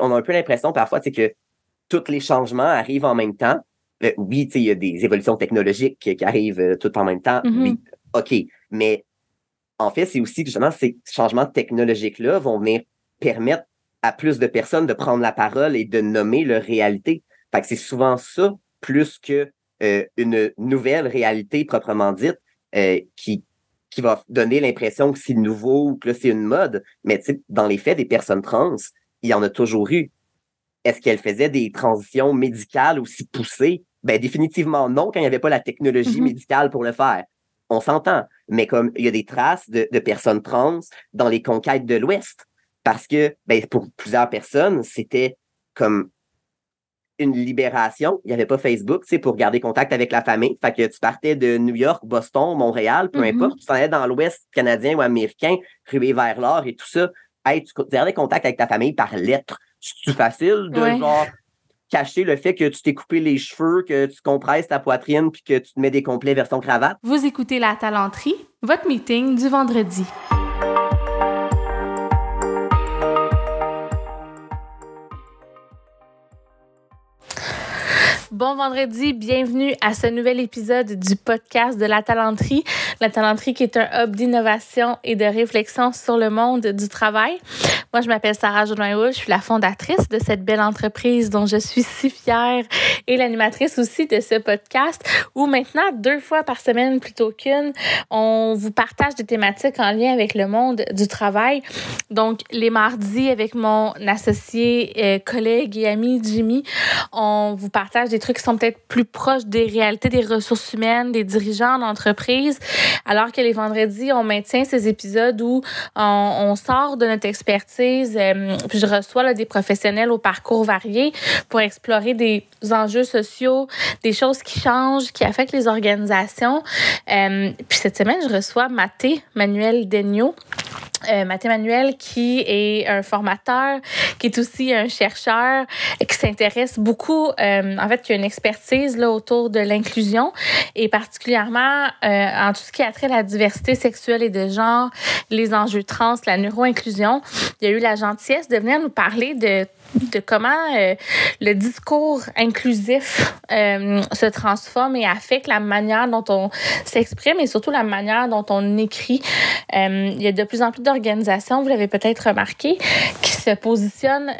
on a un peu l'impression parfois que tous les changements arrivent en même temps. Euh, oui, il y a des évolutions technologiques qui, arrivent euh, tout en même temps. Mm-hmm. Oui, OK. Mais en fait, c'est aussi que justement ces changements technologiques-là vont venir permettre à plus de personnes de prendre la parole et de nommer leur réalité. Fait que c'est souvent ça, plus que euh, une nouvelle réalité proprement dite, qui, qui va donner l'impression que c'est nouveau ou que c'est une mode. Mais dans les faits, des personnes trans, il y en a toujours eu. Est-ce qu'elles faisaient des transitions médicales aussi poussées? Ben, définitivement non, quand il n'y avait pas la technologie Mhm. médicale pour le faire. On s'entend. Mais comme il y a des traces de, de personnes trans dans les conquêtes de l'Ouest. Parce que, ben, pour plusieurs personnes, c'était comme une libération. Il n'y avait pas Facebook, sais, pour garder contact avec la famille. Fait que tu partais de New York, Boston, Montréal, peu Mhm. importe, tu t'en allais dans l'Ouest canadien ou américain, rué vers l'or et tout ça. Hey, tu gardais contact avec ta famille par lettre. C'est facile de Ouais. genre cacher le fait que tu t'es coupé les cheveux, que tu compresses ta poitrine puis que tu te mets des complets version cravate? Vous écoutez La Talenterie, votre meeting du vendredi. Bon vendredi, bienvenue à ce nouvel épisode du podcast de La Talenterie. La Talenterie qui est un hub d'innovation et de réflexion sur le monde du travail. Moi, je m'appelle Sarah Jodoin je suis la fondatrice de cette belle entreprise dont je suis si fière et l'animatrice aussi de ce podcast où maintenant, deux fois par semaine plutôt qu'une, on vous partage des thématiques en lien avec le monde du travail. Donc, les mardis, avec mon associé, euh, collègue et ami Jimmy, on vous partage des trucs qui sont peut-être plus proches des réalités des ressources humaines, des dirigeants d'entreprise, alors que les vendredis, on maintient ces épisodes où on, sort de notre expertise, euh, puis je reçois des professionnels au parcours varié pour explorer des enjeux sociaux, des choses qui changent, qui affectent les organisations. Euh, puis cette semaine, je reçois Mathé Manuel Degnaud. Euh, Manuel, qui est un formateur, qui est aussi un chercheur, qui s'intéresse beaucoup, euh, en fait, qui a une expertise là, autour de l'inclusion et particulièrement euh, en tout ce qui a trait à la diversité sexuelle et de genre, les enjeux trans, la neuroinclusion. Il a eu la gentillesse de venir nous parler de de comment euh, le discours inclusif euh, se transforme et affecte la manière dont on s'exprime et surtout la manière dont on écrit. Euh, il y a de plus en plus d'organisations, vous l'avez peut-être remarqué, qui se positionnent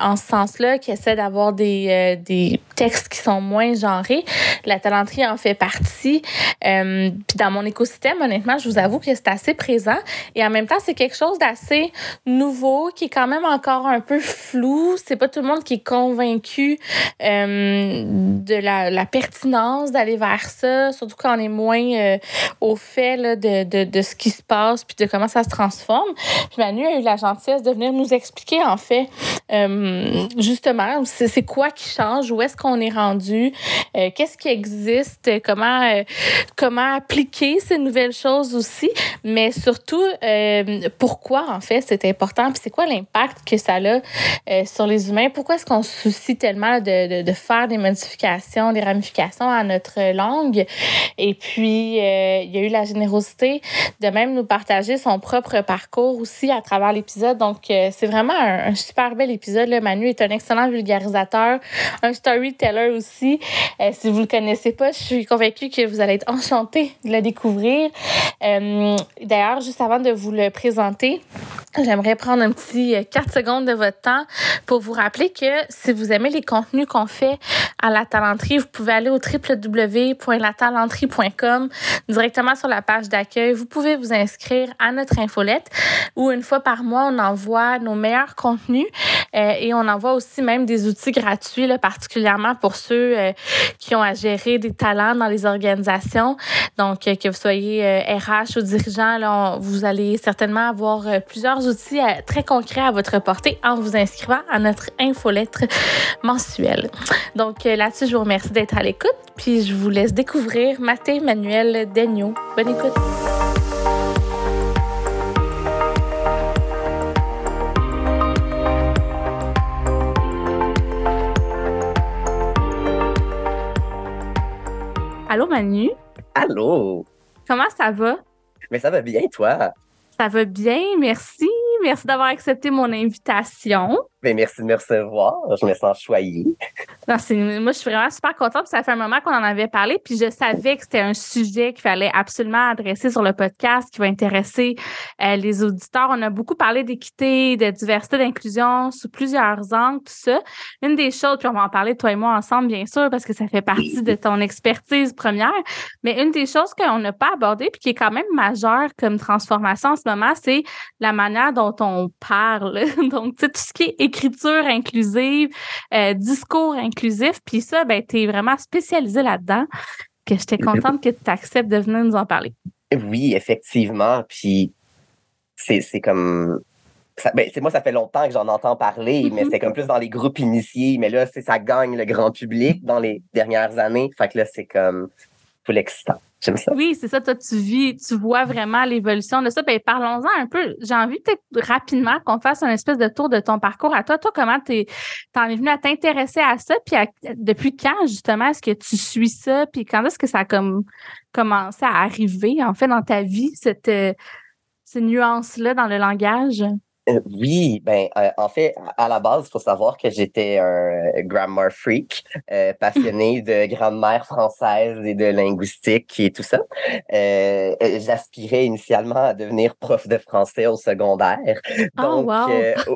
en ce sens-là, qui essaient d'avoir des, des textes qui sont moins genrés. La talenterie en fait partie. Puis dans mon écosystème, honnêtement, je vous avoue que c'est assez présent. Et en même temps, c'est quelque chose d'assez nouveau, qui est quand même encore un peu flou. C'est pas tout le monde qui est convaincu euh, de la, la pertinence d'aller vers ça, surtout quand on est moins euh, au fait là, de, de, de ce qui se passe puis de comment ça se transforme. Puis Manu a eu la gentillesse de venir nous expliquer, en fait, euh, justement, c'est quoi qui change, où est-ce qu'on est rendu, euh, qu'est-ce qui existe, comment, comment appliquer ces nouvelles choses aussi, mais surtout, pourquoi, en fait, c'est important, puis c'est quoi l'impact que ça a sur les humains, pourquoi est-ce qu'on se soucie tellement de, de, de, faire des modifications, des ramifications à notre langue, et puis, euh, il y a eu la générosité de même nous partager son propre parcours aussi à travers l'épisode, donc euh, c'est vraiment un, un, super bel épisode, là. Manu est un excellent vulgarisateur, un storyteller aussi, euh, si vous le connaissez pas, je suis convaincue que vous allez être enchanté de le découvrir. Euh, D'ailleurs, juste avant de vous le présenter, j'aimerais prendre un petit 4 secondes de votre temps pour vous rappeler que si vous aimez les contenus qu'on fait à la talenterie, vous pouvez aller au www.latalenterie.com directement sur la page d'accueil. Vous pouvez vous inscrire à notre infolette où une fois par mois, on envoie nos meilleurs contenus euh, et on envoie aussi même des outils gratuits, particulièrement pour ceux euh, qui ont à gérer des talents dans les organisations. Donc, euh, que vous soyez RH ou dirigeant, vous allez certainement avoir plusieurs outils très concrets à votre portée en vous inscrivant à notre infolettre mensuelle. Donc, là-dessus, je vous remercie d'être à l'écoute, puis je vous laisse découvrir Mathé Manuel Degnaud. Bonne écoute. Allô Manu? Allô? Comment ça va? Mais ça va bien, toi? Ça va bien, merci. Merci d'avoir accepté mon invitation. Ben, merci de me recevoir. Je me sens choyée. moi, je suis vraiment super contente. Ça fait un moment qu'on en avait parlé, puis je savais que c'était un sujet qu'il fallait absolument adresser sur le podcast, qui va intéresser euh, les auditeurs. On a beaucoup parlé d'équité, de diversité, d'inclusion sous plusieurs angles, tout ça. Une des choses, puis on va en parler toi et moi ensemble, bien sûr, parce que ça fait partie de ton expertise première. Mais une des choses qu'on n'a pas abordées, puis qui est quand même majeure comme transformation en ce moment, c'est la manière dont on parle. Donc, tu sais, tout ce qui est écriture inclusive, euh, discours inclusif. Puis ça, ben, tu es vraiment spécialisé là-dedans. Que j'étais contente que tu acceptes de venir nous en parler. Oui, effectivement. Puis c'est comme. Ça, ben, moi, ça fait longtemps que j'en entends parler, mais mm-hmm. c'est comme plus dans les groupes initiés. Mais là, ça gagne le grand public dans les dernières années. Fait que là, c'est comme Oui, c'est ça. Toi, tu vis, tu vois vraiment l'évolution de ça. Ben, parlons-en un peu. J'ai envie peut-être rapidement qu'on fasse un espèce de tour de ton parcours à toi. Toi, comment tu en es venu à t'intéresser à ça? Puis depuis quand, justement, est-ce que tu suis ça? Puis quand est-ce que ça a comme, commencé à arriver, en fait, dans ta vie, cette, euh, ces nuances-là dans le langage? Euh, oui, ben euh, en fait, à la base, il faut savoir que j'étais un grammar freak, euh, passionné de grammaire française et de linguistique et tout ça. J'aspirais initialement à devenir prof de français au secondaire. Oh, Donc,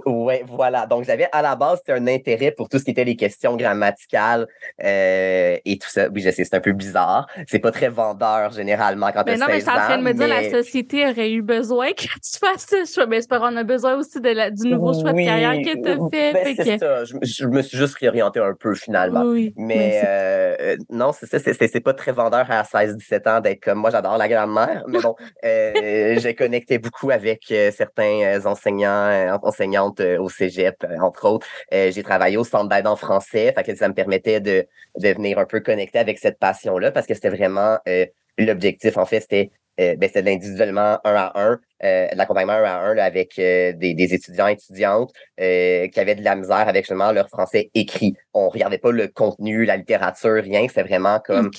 oh, ouais, voilà. Donc, j'avais à la base un intérêt pour tout ce qui était les questions grammaticales et tout ça. Oui, je sais, c'est un peu bizarre. C'est pas très vendeur généralement quand tu as 16 ans. Mais non, mais je suis en train de me dire la société aurait eu besoin que tu fasses ça. Mais c'est pas on a besoin aussi de la, du nouveau choix de carrière que tu as fait. Ben, c'est ça. Je, me suis juste réorienté un peu finalement. Oui, mais euh, non, c'est ça. C'est pas très vendeur à 16-17 ans d'être comme moi, j'adore la grammaire. Mais bon, euh, j'ai connecté beaucoup avec euh, certains enseignants, enseignantes au cégep, entre autres. j'ai travaillé au centre d'aide en français. Fait que ça me permettait de, de venir un peu connecter avec cette passion-là parce que c'était vraiment l'objectif, en fait, c'était euh, ben, c'était de l'individuellement un à un, euh, l'accompagnement un à un avec euh, des, des, étudiants et étudiantes euh, qui avaient de la misère avec justement leur français écrit. On regardait pas le contenu, la littérature, rien. C'est vraiment comme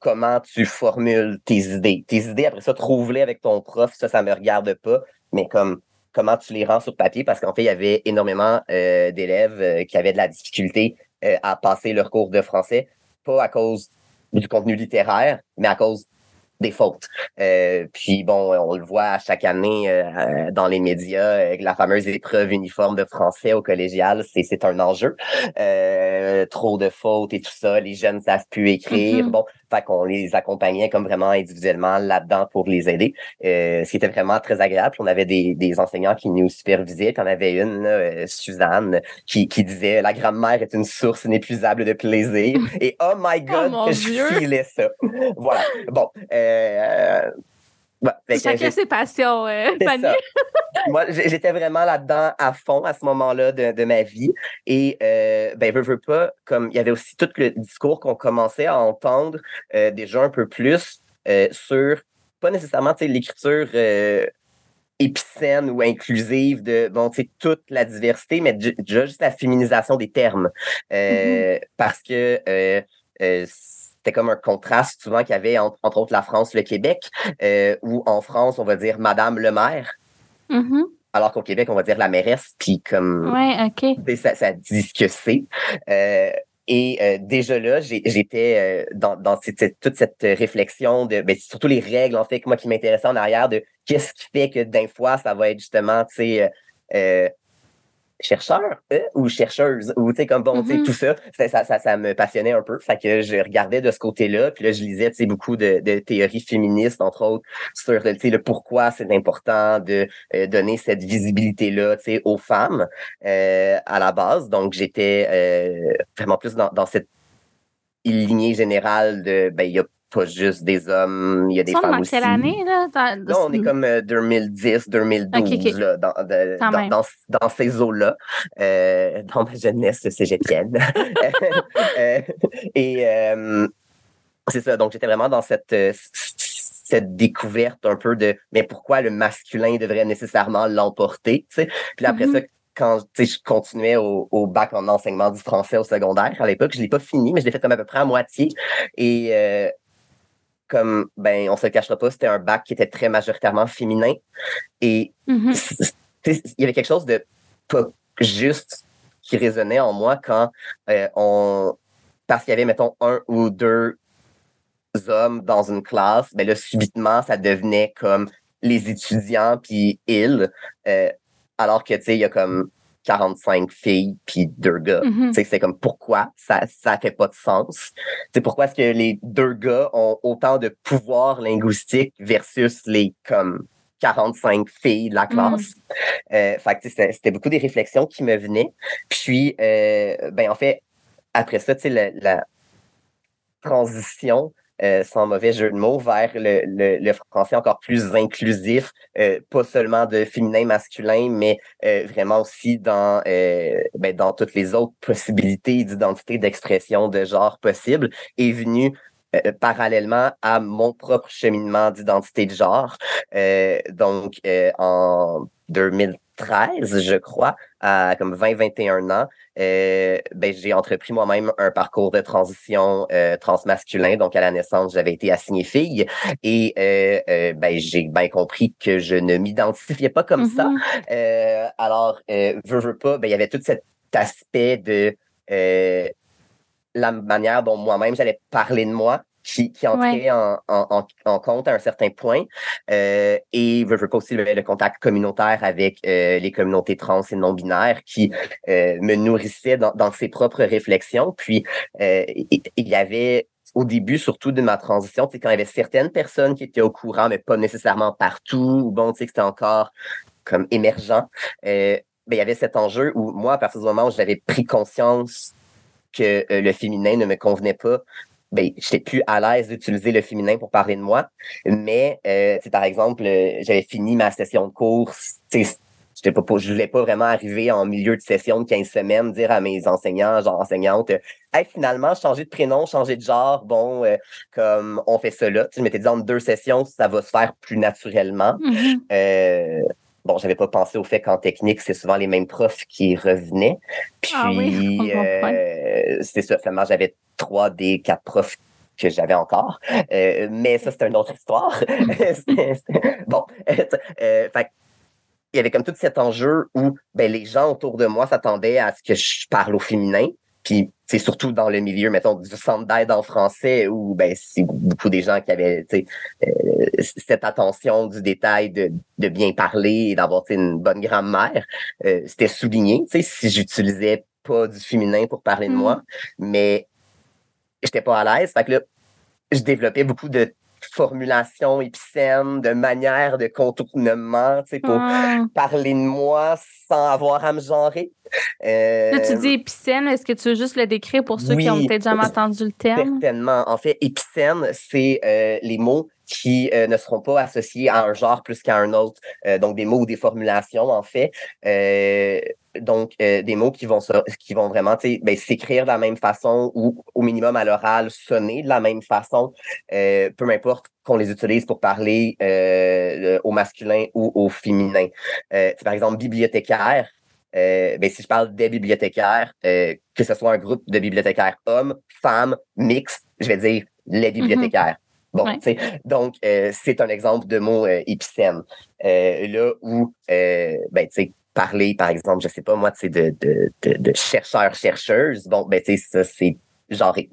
comment tu formules tes idées. Tes idées, après ça, trouve-les avec ton prof. Ça, ça me regarde pas. Mais comme comment tu les rends sur papier? Parce qu'en fait, il y avait énormément d'élèves qui avaient de la difficulté à passer leur cours de français, pas à cause du contenu littéraire, mais à cause des fautes. Euh, puis bon, on le voit chaque année euh, dans les médias, avec la fameuse épreuve uniforme de français au collégial, c'est, c'est un enjeu. Euh, trop de fautes et tout ça, les jeunes savent plus écrire. Mm-hmm. Bon, fait qu'on les accompagnait comme vraiment individuellement là-dedans pour les aider. Euh, C'était vraiment très agréable. On avait des, des enseignants qui nous supervisaient. Puis on avait une, euh, Suzanne, qui, qui disait la grammaire est une source inépuisable de plaisir. Et oh my oh God, que je filais ça. voilà. Bon. Euh, Chacun ses passions, euh, Fanny. Moi, j'étais vraiment là-dedans à fond à ce moment-là de, de, ma vie. Et, euh, ben, veux, veux pas, comme il y avait aussi tout le discours qu'on commençait à entendre euh, déjà un peu plus euh, sur, pas nécessairement l'écriture épicène ou inclusive de bon, toute la diversité, mais déjà juste la féminisation des termes. Mm-hmm. Parce que c'était comme un contraste souvent qu'il y avait entre, autres la France, le Québec, euh, où en France, on va dire Madame le maire. Mm-hmm. Alors qu'au Québec, on va dire la mairesse, puis comme ouais, ok. ça, ça dit ce que c'est. Euh, et euh, déjà là, j'étais dans, dans toute cette réflexion de, ben, surtout les règles en fait, moi qui m'intéressait en arrière de qu'est-ce qui fait que d'un fois ça va être justement, tu sais, chercheur euh, ou chercheuse ou tu sais comme bon tu sais mm-hmm. tout ça, ça, ça ça me passionnait un peu fait que je regardais de ce côté-là puis là je lisais tu sais beaucoup de, de, théories féministes entre autres sur tu sais le pourquoi c'est important de euh, donner cette visibilité là tu sais aux femmes euh, à la base donc j'étais vraiment plus dans, dans cette lignée générale de ben il y a pas juste des hommes, il y a des femmes aussi. quelle année, là? non, on est comme 2010, 2012, Là, dans, dans, dans, ces eaux-là. Euh, dans ma jeunesse cégepienne. euh, et euh, c'est ça, donc j'étais vraiment dans cette, cette découverte un peu de mais pourquoi le masculin devrait nécessairement l'emporter, tu sais? Puis après ça, quand je continuais au, au, bac en enseignement du français au secondaire à l'époque, je l'ai pas fini, mais je l'ai fait comme à peu près à moitié. Et euh, comme, ben, on se le cachera pas, c'était un bac qui était très majoritairement féminin. Et mm-hmm. il y avait quelque chose de pas juste qui résonnait en moi quand euh, on parce qu'il y avait mettons un ou deux hommes dans une classe, mais ben là subitement ça devenait comme les étudiants puis ils, euh, alors que tu sais il y a comme 45 filles puis deux gars. Mm-hmm. C'est comme pourquoi ça ça fait pas de sens? C'est pourquoi est-ce que les deux gars ont autant de pouvoir linguistique versus les comme 45 filles de la mm. classe? Euh, fait c'était beaucoup des réflexions qui me venaient. Puis euh, ben en fait après ça, tu sais la, la transition euh, sans mauvais jeu de mots, vers le, français encore plus inclusif, euh, pas seulement de féminin, masculin, mais euh, vraiment aussi dans, ben, dans toutes les autres possibilités d'identité, d'expression de genre possible, est venu parallèlement à mon propre cheminement d'identité de genre. donc, en 2013, je crois, à comme 20-21 ans, euh, ben, j'ai entrepris moi-même un parcours de transition euh, transmasculin. Donc, à la naissance, j'avais été assignée fille et euh, euh ben, j'ai bien compris que je ne m'identifiais pas comme ça. Mm-hmm. Alors, veux, veux pas, ben, il y avait tout cet aspect de la manière dont moi-même j'allais parler de moi qui, qui entrait en, en, en, compte à un certain point. Euh, et je veux aussi le, le, contact communautaire avec euh, les communautés trans et non-binaires qui euh, me nourrissaient dans, dans, ses propres réflexions. Puis, il y avait au début, surtout de ma transition, c'est quand il y avait certaines personnes qui étaient au courant, mais pas nécessairement partout, ou bon, tu sais, que c'était encore comme émergent. Euh, ben, il y avait cet enjeu où moi, à partir du moment où j'avais pris conscience que le féminin ne me convenait pas, ben, j'étais plus à l'aise d'utiliser le féminin pour parler de moi. Mais, euh, par exemple, euh, j'avais fini ma session de course. Je pas, je voulais pas vraiment arriver en milieu de session de 15 semaines, dire à mes enseignants, genre enseignantes, hey, finalement, changer de prénom, changer de genre, bon, euh, comme on fait là. je m'étais dit en deux sessions, ça va se faire plus naturellement. Mm-hmm. Bon, j'avais pas pensé au fait qu'en technique, c'est souvent les mêmes profs qui revenaient. Ah Puis, euh, c'est ça, finalement, j'avais trois des quatre profs que j'avais encore. Euh, mais ça, c'est une autre histoire. bon, euh, fait il y avait comme tout cet enjeu où ben, les gens autour de moi s'attendaient à ce que je parle au féminin. Puis c'est surtout dans le milieu, mettons, du centre d'aide en français où ben, c'est beaucoup des gens qui avaient euh, cette attention du détail de, de bien parler et d'avoir une bonne grammaire. Euh, C'était souligné si j'utilisais pas du féminin pour parler de moi, mm. mais j'étais pas à l'aise. Fait que là, je développais beaucoup de formulation épicène, de manière de contournement, tu sais, pour parler de moi sans avoir à me genrer. Euh, Là, tu dis épicène, est-ce que tu veux juste le décrire pour ceux qui ont peut-être jamais entendu le terme? Certainement. En fait, épicène, c'est euh, les mots qui euh, ne seront pas associés à un genre plus qu'à un autre. Euh, donc, des mots ou des formulations, en fait. Euh, donc, des mots qui vont, qui vont vraiment ben, s'écrire de la même façon ou au minimum à l'oral sonner de la même façon, peu importe qu'on les utilise pour parler au masculin ou au féminin. par exemple, bibliothécaire. ben, si je parle des bibliothécaires, que ce soit un groupe de bibliothécaires hommes, femmes, mixtes, je vais dire les mm-hmm. bibliothécaires. Bon, donc euh, c'est un exemple de mot euh, épicène. Euh, là où, euh, ben, tu sais, parler, par exemple, je sais pas moi, tu sais, de, de, de, de chercheurs, chercheuses, bon, ben, tu sais, ça, c'est genré.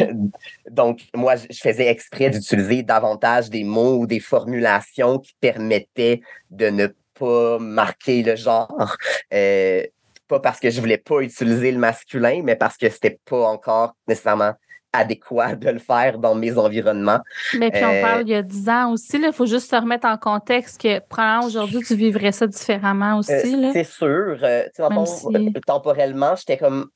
donc, moi, je faisais exprès d'utiliser davantage des mots ou des formulations qui permettaient de ne pas marquer le genre. pas parce que je voulais pas utiliser le masculin, mais parce que c'était pas encore nécessairement adéquat de le faire dans mes environnements. Mais puis on euh, parle il y a dix ans aussi, il faut juste se remettre en contexte que probablement aujourd'hui tu vivrais ça différemment aussi. Euh, c'est sûr. Euh, temporellement, j'étais comme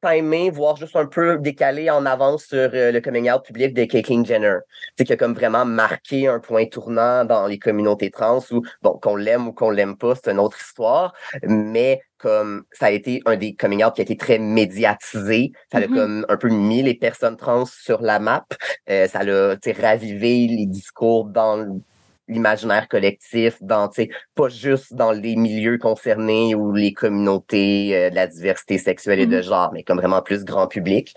pas aimé voir juste un peu décalé en avance sur le coming out public de Caitlyn Jenner. C'est qui a comme vraiment marqué un point tournant dans les communautés trans où, bon, qu'on l'aime ou qu'on l'aime pas, c'est une autre histoire, mais comme ça a été un des coming out qui a été très médiatisé. Ça a mm-hmm. comme un peu mis les personnes trans sur la map. Euh, ça a ravivé les discours dans l'imaginaire collectif, dans pas juste dans les milieux concernés ou les communautés euh, de la diversité sexuelle et de mm-hmm. genre, mais comme vraiment plus grand public.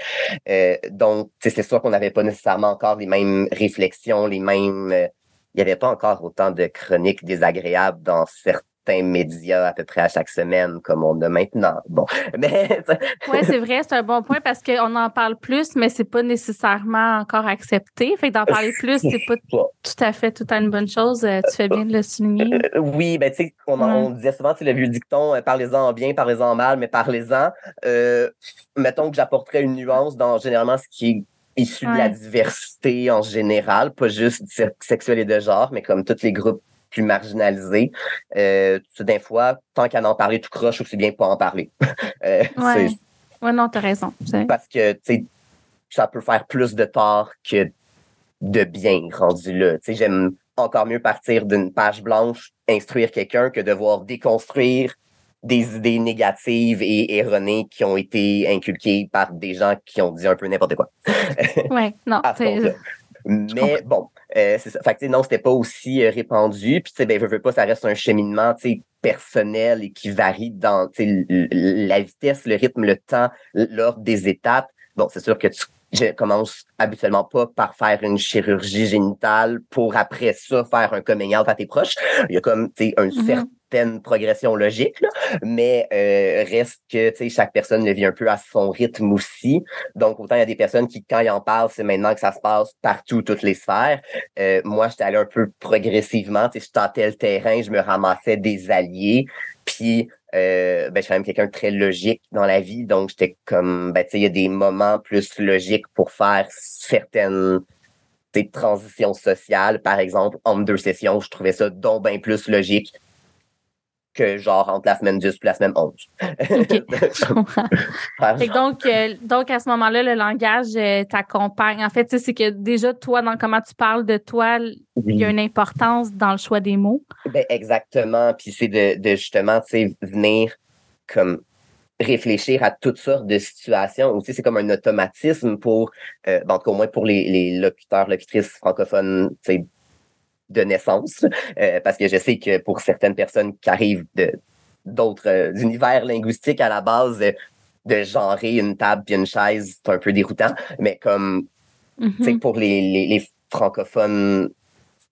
Euh, donc, c'est sûr qu'on n'avait pas nécessairement encore les mêmes réflexions, les mêmes il n'y avait pas encore autant de chroniques désagréables dans certains médias à peu près à chaque semaine, comme on a maintenant. Bon, mais... oui, c'est vrai, c'est un bon point parce qu'on en parle plus, mais c'est pas nécessairement encore accepté. Fait que d'en parler plus, c'est pas tout à fait tout à une bonne chose. Euh, tu fais bien de le souligner. Euh, oui, ben tu sais, on, on, disait souvent, tu le vieux dicton, parlez-en bien, parlez-en mal, mais parlez-en. mettons que j'apporterais une nuance dans généralement ce qui est issu de la diversité en général, pas juste sexuel et de genre, mais comme tous les groupes plus marginalisés. Euh, d'un fois, tant qu'à en parler tout croche, aussi bien pas en parler. euh, ouais. ouais, non, t'as raison. Parce que, tu sais, ça peut faire plus de tort que de bien rendu là. Tu sais, j'aime encore mieux partir d'une page blanche, instruire quelqu'un que devoir déconstruire des idées négatives et erronées qui ont été inculquées par des gens qui ont dit un peu n'importe quoi. Oui, non. Mais bon, euh, c'est ça. Fait que, non, c'était pas aussi euh, répandu. Puis, tu sais, ben, je veux pas, ça reste un cheminement, tu sais, personnel et qui varie dans, tu sais, la vitesse, le rythme, le temps, l'ordre des étapes. Bon, c'est sûr que tu je commence habituellement pas par faire une chirurgie génitale pour après ça faire un coming out à tes proches. Il y a comme, tu sais, un mm-hmm. certain progression logique, mais euh, reste que chaque personne le vit un peu à son rythme aussi. Donc, autant il y a des personnes qui, quand ils en parlent, c'est maintenant que ça se passe partout, toutes les sphères. Euh, moi, j'étais allé un peu progressivement. Je tentais le terrain, je me ramassais des alliés. Puis, euh, ben, je suis quand même quelqu'un de très logique dans la vie. Donc, j'étais comme, ben, il y a des moments plus logiques pour faire certaines transitions sociales. Par exemple, en deux sessions, je trouvais ça donc bien plus logique que genre entre la semaine 10 et la semaine 11. donc, euh, donc, à ce moment-là, le langage euh, t'accompagne. En fait, c'est que déjà, toi, dans comment tu parles de toi, il y a une importance dans le choix des mots. Ben, exactement. Puis c'est de, de, justement, venir comme réfléchir à toutes sortes de situations. Aussi, c'est comme un automatisme pour, euh, ben, en tout cas, au moins pour les, les locuteurs, locutrices francophones, de naissance, euh, parce que je sais que pour certaines personnes qui arrivent de d'autres euh, univers linguistiques à la base, de genrer une table puis une chaise, c'est un peu déroutant, mais comme mm pour les, les, francophones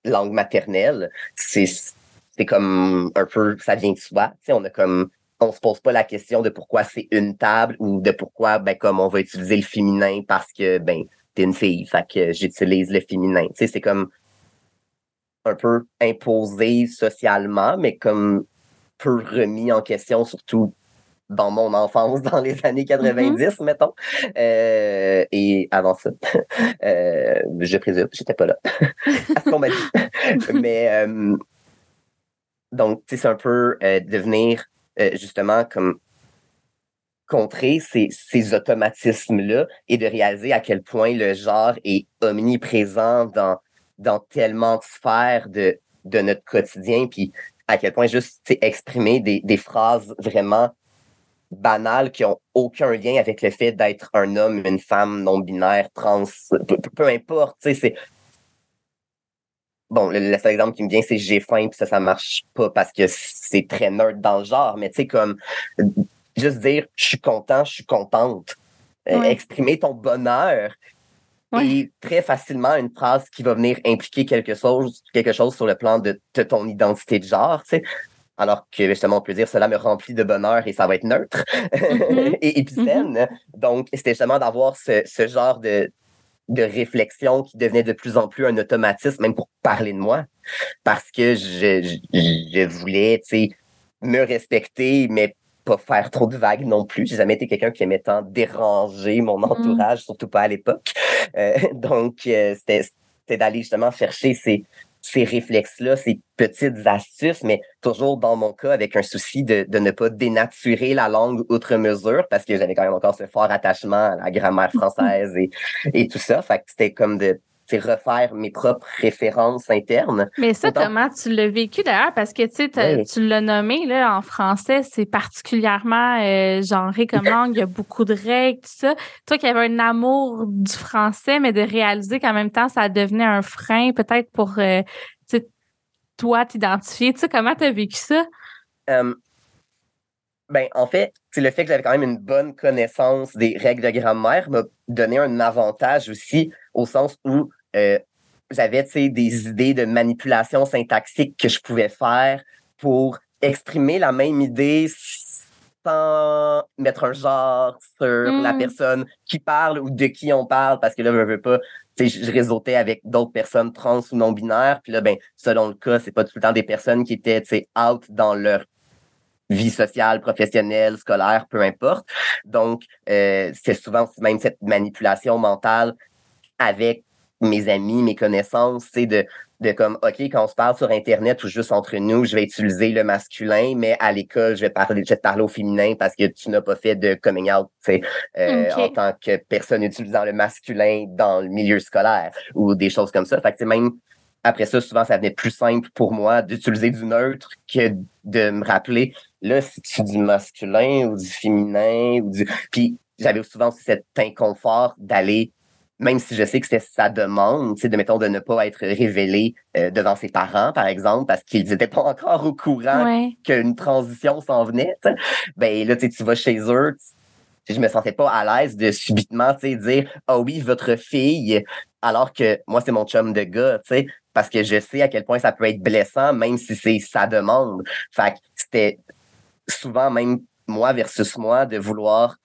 langue maternelle, c'est comme un peu ça vient de soi, on a comme on se pose pas la question de pourquoi c'est une table ou de pourquoi ben comme on va utiliser le féminin parce que ben t'es une fille, fait que j'utilise le féminin. Tu sais, c'est comme un peu imposé socialement, mais comme peu remis en question, surtout dans mon enfance, dans les années 90, mm-hmm. mettons. Euh, et avant ça, euh, je présume, j'étais pas là. à ce qu'on m'a dit. Mais euh, donc, c'est un peu devenir justement comme contrer ces, ces automatismes-là et de réaliser à quel point le genre est omniprésent dans dans tellement de sphères de, de notre quotidien, puis à quel point juste exprimer des, des phrases vraiment banales qui ont aucun lien avec le fait d'être un homme, une femme, non-binaire, trans, peu, importe, c'est... Bon, le, seul exemple qui me vient, c'est j'ai faim, puis ça, ça marche pas parce que c'est très nerd dans le genre, mais tu sais, comme, juste dire je suis content, je suis contente, euh, exprimer ton bonheur, et très facilement une phrase qui va venir impliquer quelque chose, quelque chose sur le plan de, ton identité de genre, tu sais. Alors que justement, on peut dire cela me remplit de bonheur et ça va être neutre mm-hmm. et épicène. Mm-hmm. Donc, c'était justement d'avoir ce, ce, genre de, de réflexion qui devenait de plus en plus un automatisme, même pour parler de moi. Parce que je, je, je voulais, tu sais, me respecter, mais pas faire trop de vagues non plus. J'ai jamais été quelqu'un qui aimait tant déranger mon mm. entourage, surtout pas à l'époque. Euh, donc, euh, c'était d'aller justement chercher ces, ces réflexes-là, ces petites astuces, mais toujours dans mon cas avec un souci de, de ne pas dénaturer la langue outre mesure parce que j'avais quand même encore ce fort attachement à la grammaire française et, et tout ça. Fait que c'était comme de refaire mes propres références internes. Mais ça, comment tu l'as vécu d'ailleurs? Parce que tu l'as nommé là, en français, c'est particulièrement euh, genré comme langue. Il y a beaucoup de règles, tout ça. Toi qui avais un amour du français, mais de réaliser qu'en même temps, ça devenait un frein peut-être pour euh, toi t'identifier. Tu sais, comment tu as vécu ça? ben, en fait, c'est le fait que j'avais quand même une bonne connaissance des règles de grammaire m'a donné un avantage aussi au sens où euh, j'avais des idées de manipulation syntaxique que je pouvais faire pour exprimer la même idée sans mettre un genre sur la Mm. personne qui parle ou de qui on parle, parce que là, je veux pas, je réseautais avec d'autres personnes trans ou non-binaires, puis là, ben, selon le cas, c'est pas tout le temps des personnes qui étaient, out dans leur vie sociale, professionnelle, scolaire, peu importe. Donc, euh, c'est souvent même cette manipulation mentale avec mes amis, mes connaissances, c'est de, de comme, OK, quand on se parle sur Internet ou juste entre nous, je vais utiliser le masculin, mais à l'école, je vais parler, je vais te parler au féminin parce que tu n'as pas fait de coming out, tu sais, euh, OK. en tant que personne utilisant le masculin dans le milieu scolaire ou des choses comme ça. Fait que c'est même, après ça, souvent, ça devenait plus simple pour moi d'utiliser du neutre que de me rappeler, là, c'est du masculin ou du féminin ou du, puis j'avais souvent aussi cet inconfort d'aller même si je sais que c'était sa demande, tu sais, de mettons de ne pas être révélé euh, devant ses parents, par exemple, parce qu'ils n'étaient pas encore au courant Ouais. qu'une transition s'en venait, ben là, tu vas chez eux, je me sentais pas à l'aise de subitement, tu sais, dire ah oui, votre fille, alors que moi c'est mon chum de gars, tu sais, parce que je sais à quel point ça peut être blessant, même si c'est sa demande. Fait que c'était souvent même moi versus moi de vouloir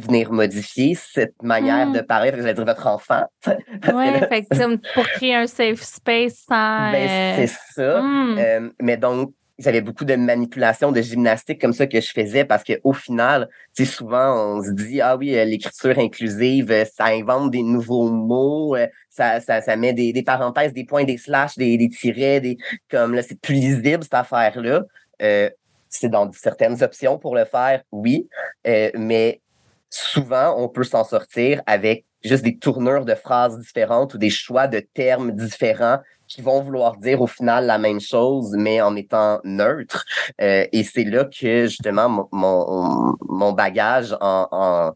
venir modifier cette manière de parler, j'allais dire votre enfant. comme pour créer un safe space sans. ben, euh, c'est ça. hmm. Euh, mais donc, j'avais beaucoup de manipulation, de gymnastique comme ça que je faisais parce qu'au final, tu sais, souvent, on se dit, ah oui, euh, l'écriture inclusive, euh, ça invente des nouveaux mots, euh, ça, ça, ça met des, des parenthèses, des points, des slash, des, des tirets, des, comme là, c'est plus lisible, cette affaire-là. Euh, c'est dans certaines options pour le faire, oui, Euh, mais souvent, on peut s'en sortir avec juste des tournures de phrases différentes ou des choix de termes différents qui vont vouloir dire au final la même chose, mais en étant neutre. Euh, et c'est là que justement mon, mon, bagage en, en,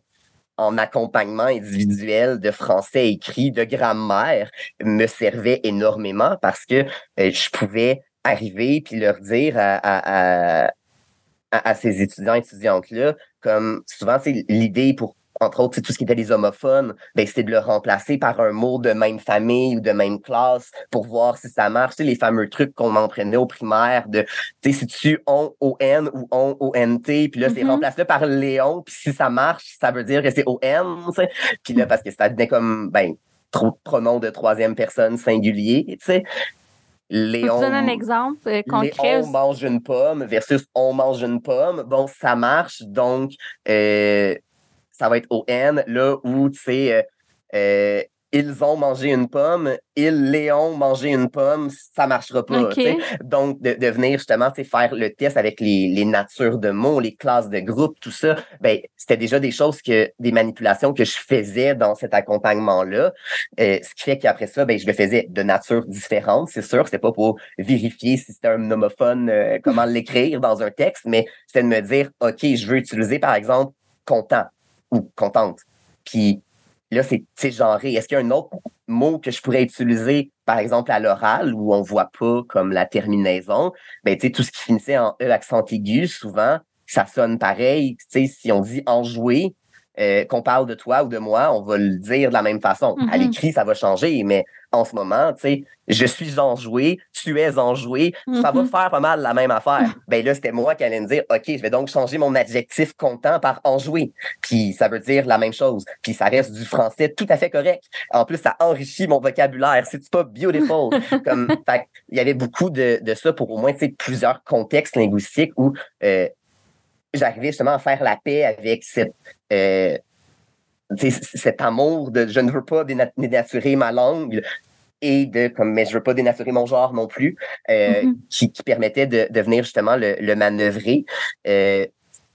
en accompagnement individuel de français écrit, de grammaire, me servait énormément parce que euh, je pouvais arriver puis leur dire à, à, à, à ces étudiants étudiantes-là, comme souvent, c'est l'idée pour entre autres, tout ce qui était les homophones, ben, c'était de le remplacer par un mot de même famille ou de même classe pour voir si ça marche. Tu sais, les fameux trucs qu'on m'entraînait au primaire de, tu sais, si tu on O-N ou on O-N-T, puis là, c'est Mhm. remplacé par Léon, puis si ça marche, ça veut dire que c'est O-N. Puis là, parce que ça devenait comme, ben, trop de pronoms de troisième personne singulier, tu sais. Léon. donner un exemple euh, concret? Les on mange une pomme versus on mange une pomme. Bon, ça marche, donc euh, ça va être au N, là où, tu sais, euh, ils ont mangé une pomme, ils, Léon, mangé une pomme, ça marchera pas. Donc, de, de venir justement faire le test avec les, les natures de mots, les classes de groupe, tout ça, ben, c'était déjà des choses que, des manipulations que je faisais dans cet accompagnement-là. Euh, ce qui fait qu'après ça, ben, je le faisais de nature différente, c'est sûr. C'était pas pour vérifier si c'était un homophone, euh, comment l'écrire dans un texte, mais c'était de me dire, OK, je veux utiliser, par exemple, content ou contente. Puis là, c'est genré. Est-ce qu'il y a un autre mot que je pourrais utiliser, par exemple, à l'oral, où on voit pas comme la terminaison? Ben, tu sais, tout ce qui finissait en E accent aigu, souvent, ça sonne pareil. Tu sais, si on dit enjoué, euh, qu'on parle de toi ou de moi, on va le dire de la même façon. À Mhm. l'écrit, ça va changer, mais en ce moment, tu sais, je suis enjoué, tu es enjoué, ça va Mhm. faire pas mal la même affaire. Ben là, c'était moi qui allais me dire, OK, je vais donc changer mon adjectif content par enjoué. Puis ça veut dire la même chose. Puis ça reste du français tout à fait correct. En plus, ça enrichit mon vocabulaire. C'est pas beautiful. Comme, fait il y avait beaucoup de, de ça pour au moins, tu sais, plusieurs contextes linguistiques où euh, j'arrivais justement à faire la paix avec cette, euh, cet amour de je ne veux pas déna- dénaturer ma langue et de comme mais je veux pas dénaturer mon genre non plus euh, Mhm. qui, qui permettait de, de venir justement le, le manœuvrer Euh,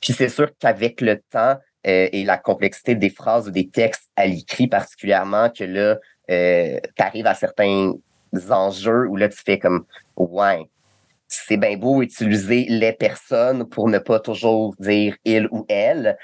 puis c'est sûr qu'avec le temps euh, et la complexité des phrases ou des textes à l'écrit particulièrement que là tu arrives à certains enjeux où là tu fais comme ouais c'est bien beau utiliser les personnes pour ne pas toujours dire il ou elle,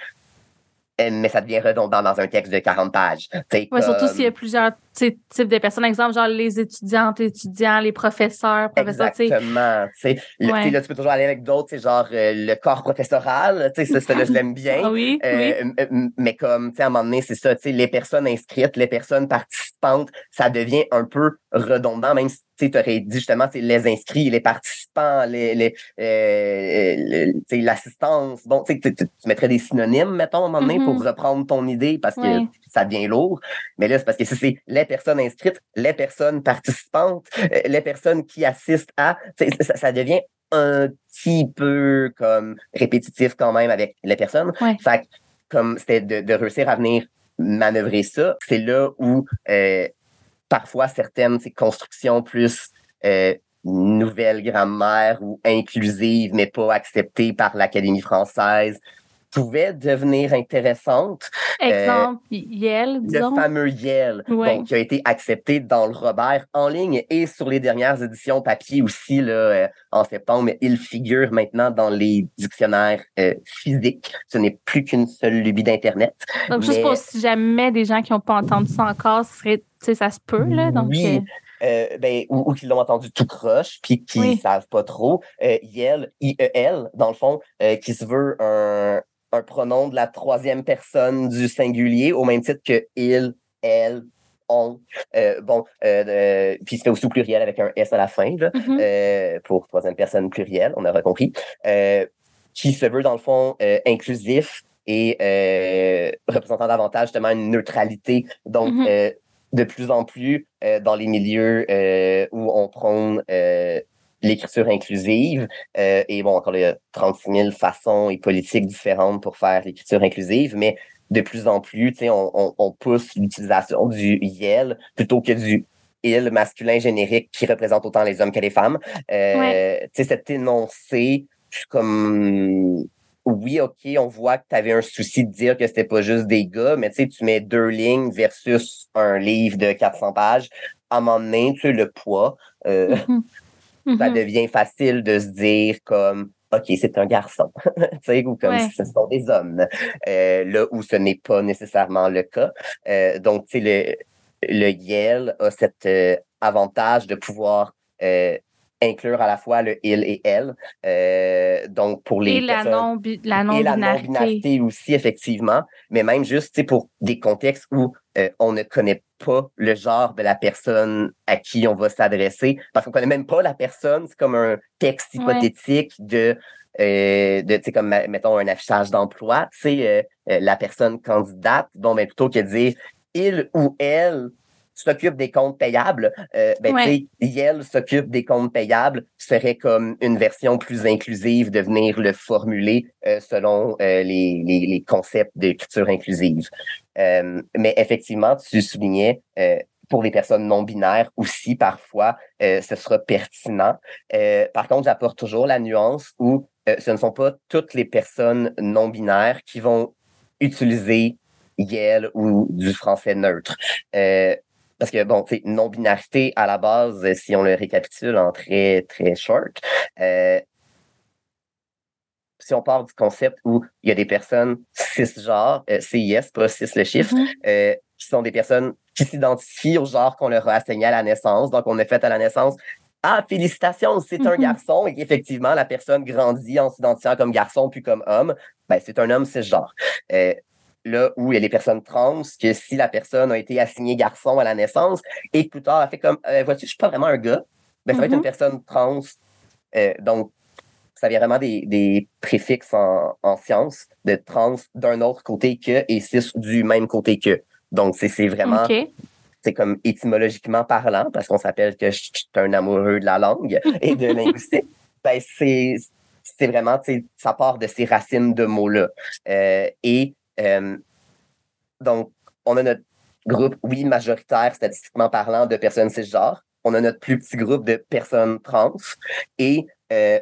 mais ça devient redondant dans un texte de 40 pages. Ouais, surtout s'il y a plusieurs type de personnes, exemple, genre les étudiantes, étudiants, les professeurs, professeurs. Exactement. sais Là, tu peux toujours aller avec d'autres, c'est genre euh, le corps professoral, ça, ça là, je l'aime bien. Ah oui, euh, oui. Mais comme, tu sais, à un moment donné, c'est ça, tu sais, les personnes inscrites, les personnes participantes, ça devient un peu redondant, même si tu aurais dit justement les inscrits, les participants, les, les, euh, l'assistance. Bon, tu, tu mettrais des synonymes, mettons, à un moment donné, pour mm-hmm. reprendre ton idée parce que ça devient lourd. Mais là, c'est parce que c'est les personnes inscrites, les personnes participantes, euh, les personnes qui assistent à, ça, ça devient un petit peu comme répétitif quand même avec les personnes. Fait comme c'était de, de, réussir à venir manœuvrer ça, c'est là où euh, parfois certaines constructions plus euh, nouvelles grammaires ou inclusives, mais pas acceptées par l'Académie française, pouvaient devenir intéressantes. Euh, Exemple, Yel, disons. Le fameux Yel, qui a été accepté dans le Robert en ligne et sur les dernières éditions papier aussi là, euh, en septembre. Mais il figure maintenant dans les dictionnaires physiques. Ce n'est plus qu'une seule lubie d'Internet. Donc, juste pour si jamais des gens qui n'ont pas entendu ça encore, serait ça se peut, là. Donc, oui. Euh, euh ben, ou, qui l'ont entendu tout croche, puis qui ne savent pas trop. Euh, IEL, IEL, dans le fond, euh, qui se veut un, un, pronom de la troisième personne du singulier, au même titre que il, elle, on. bon, puis c'est aussi au pluriel avec un S à la fin, là, mm-hmm. pour troisième personne pluriel, on aura compris. qui se veut, dans le fond, inclusif et représentant davantage justement une neutralité. Donc, mm-hmm de plus en plus euh, dans les milieux euh, où on prône euh, l'écriture inclusive. et bon, encore il y a 36 000 façons et politiques différentes pour faire l'écriture inclusive, mais de plus en plus, on, on, pousse l'utilisation du YEL plutôt que du il masculin générique qui représente autant les hommes que les femmes. Ouais. Cet énoncé, comme oui, OK, on voit que tu avais un souci de dire que c'était pas juste des gars, mais tu sais, tu mets deux lignes versus un livre de 400 pages. À un moment donné, tu sais, le poids, euh, ça mm-hmm. devient facile de se dire comme OK, c'est un garçon, ou comme ce sont des hommes, euh, là où ce n'est pas nécessairement le cas. Euh, donc, tu sais, le, le Yale a cet avantage de pouvoir inclure à la fois le il et elle. Euh, donc, pour les. Et la non-binarité. Non aussi, effectivement. Mais même juste pour des contextes où euh, on ne connaît pas le genre de la personne à qui on va s'adresser, parce qu'on ne connaît même pas la personne. C'est comme un texte hypothétique de. Euh, de tu sais, comme, mettons, un affichage d'emploi, tu sais, la personne candidate, bon, mais plutôt que de dire il ou elle s'occupe des comptes payables, euh, ben, Yel s'occupe des comptes payables serait comme une version plus inclusive de venir le formuler euh, selon euh, les, les, les, concepts d'écriture inclusive. Euh, mais effectivement, tu soulignais pour les personnes non binaires aussi, parfois, ce sera pertinent. par contre, j'apporte toujours la nuance où ce ne sont pas toutes les personnes non binaires qui vont utiliser Yel ou du français neutre. Euh, parce que, bon, tu non-binarité, à la base, si on le récapitule en très, très short, euh, si on part du concept où il y a des personnes cisgenres, euh, CIS, pas cis le chiffre, mm-hmm. euh, qui sont des personnes qui s'identifient au genre qu'on leur a assigné à la naissance. Donc, on a fait à la naissance ah, félicitations, c'est un mm-hmm. garçon, et qu'effectivement, la personne grandit en s'identifiant comme garçon puis comme homme, ben, c'est un homme cisgenre. Euh, là où il y a les personnes trans, que si la personne a été assignée garçon à la naissance et que plus tard, elle fait comme, euh, vois-tu, je suis pas vraiment un gars, ben, ça va être une mm-hmm. personne trans. Euh, donc, ça vient vraiment des, des préfixes en, en sciences de trans d'un autre côté que et cis du même côté que. Donc, c'est vraiment. C'est comme étymologiquement parlant, parce qu'on s'appelle que je suis un amoureux de la langue et de linguistique. ben, c'est vraiment, ça part de ces racines de mots-là. Euh, et donc, on a notre groupe, oui, majoritaire, statistiquement parlant, de personnes cisgenres. On a notre plus petit groupe de personnes trans. Et euh,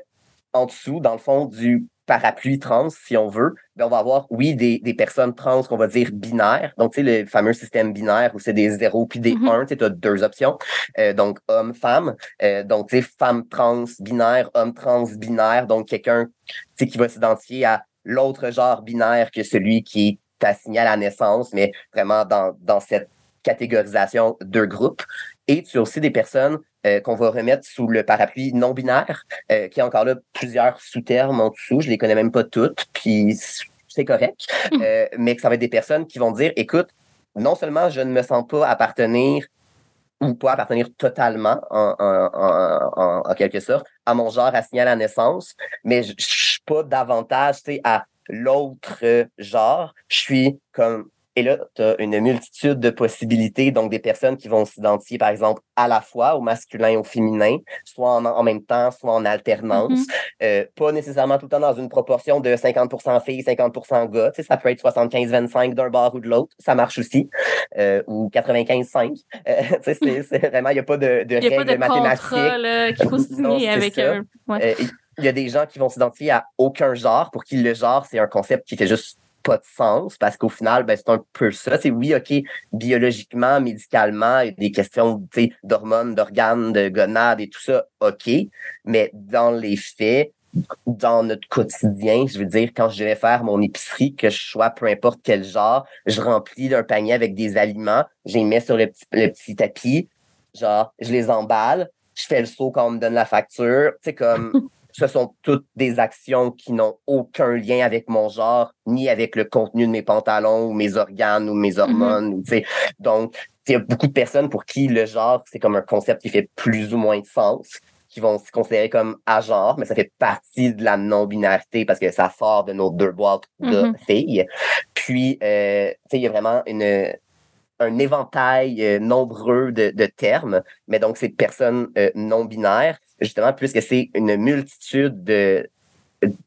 en dessous, dans le fond, du parapluie trans, si on veut, ben on va avoir, oui, des, des personnes trans qu'on va dire binaires. Donc, tu sais, le fameux système binaire où c'est des zéros puis des 1, mm-hmm. tu as deux options. Euh, donc, homme, femme. donc, tu sais, femme trans, binaire, homme trans, binaire. Donc, quelqu'un qui va s'identifier à l'autre genre binaire que celui qui est assigné à la naissance, mais vraiment dans, dans cette catégorisation de groupes. Et tu as aussi des personnes euh, qu'on va remettre sous le parapluie non binaire, euh, qui a encore là plusieurs sous-termes en dessous. Je les connais même pas toutes, puis c'est correct. Mmh. Euh, mais que ça va être des personnes qui vont dire, écoute, non seulement je ne me sens pas appartenir ou pas appartenir totalement, en, en, en, quelque sorte, à mon genre assigné à la naissance, mais je pas davantage à l'autre genre. Je suis comme et là, tu as une multitude de possibilités, donc des personnes qui vont s'identifier, par exemple, à la fois au masculin et au féminin, soit en, même temps, soit en alternance. Mm-hmm. euh, pas nécessairement tout le temps dans une proportion de 50% filles, 50% gars. Tu sais, ça peut être 75-25 d'un bord ou de l'autre. Ça marche aussi. Euh, ou 95-5. Euh, tu sais, c'est vraiment, il n'y a pas de, de règles de mathématiques. qu'il faut signer avec eux. Euh, il y a des gens qui vont s'identifier à aucun genre, pour qui le genre, c'est un concept qui fait juste pas de sens parce qu'au final, ben, c'est un peu ça. C'est oui, OK, biologiquement, médicalement, il y a des questions d'hormones, d'organes, de gonades et tout ça, OK. Mais dans les faits, dans notre quotidien, je veux dire, quand je vais faire mon épicerie, que je sois peu importe quel genre, je remplis un panier avec des aliments, je les mets sur le petit, le petit tapis, genre, je les emballe, je fais le saut quand on me donne la facture. Tu sais, comme ce sont toutes des actions qui n'ont aucun lien avec mon genre, ni avec le contenu de mes pantalons ou mes organes ou mes mm-hmm. hormones. Donc, il y a beaucoup de personnes pour qui le genre, c'est comme un concept qui fait plus ou moins de sens, qui vont se considérer comme à genre, mais ça fait partie de la non-binarité parce que ça sort de nos deux boîtes de mm-hmm. filles. Puis, euh, il y a vraiment une un éventail euh, nombreux de, de, termes, mais donc c'est personnes euh, non binaires justement, puisque c'est une multitude de,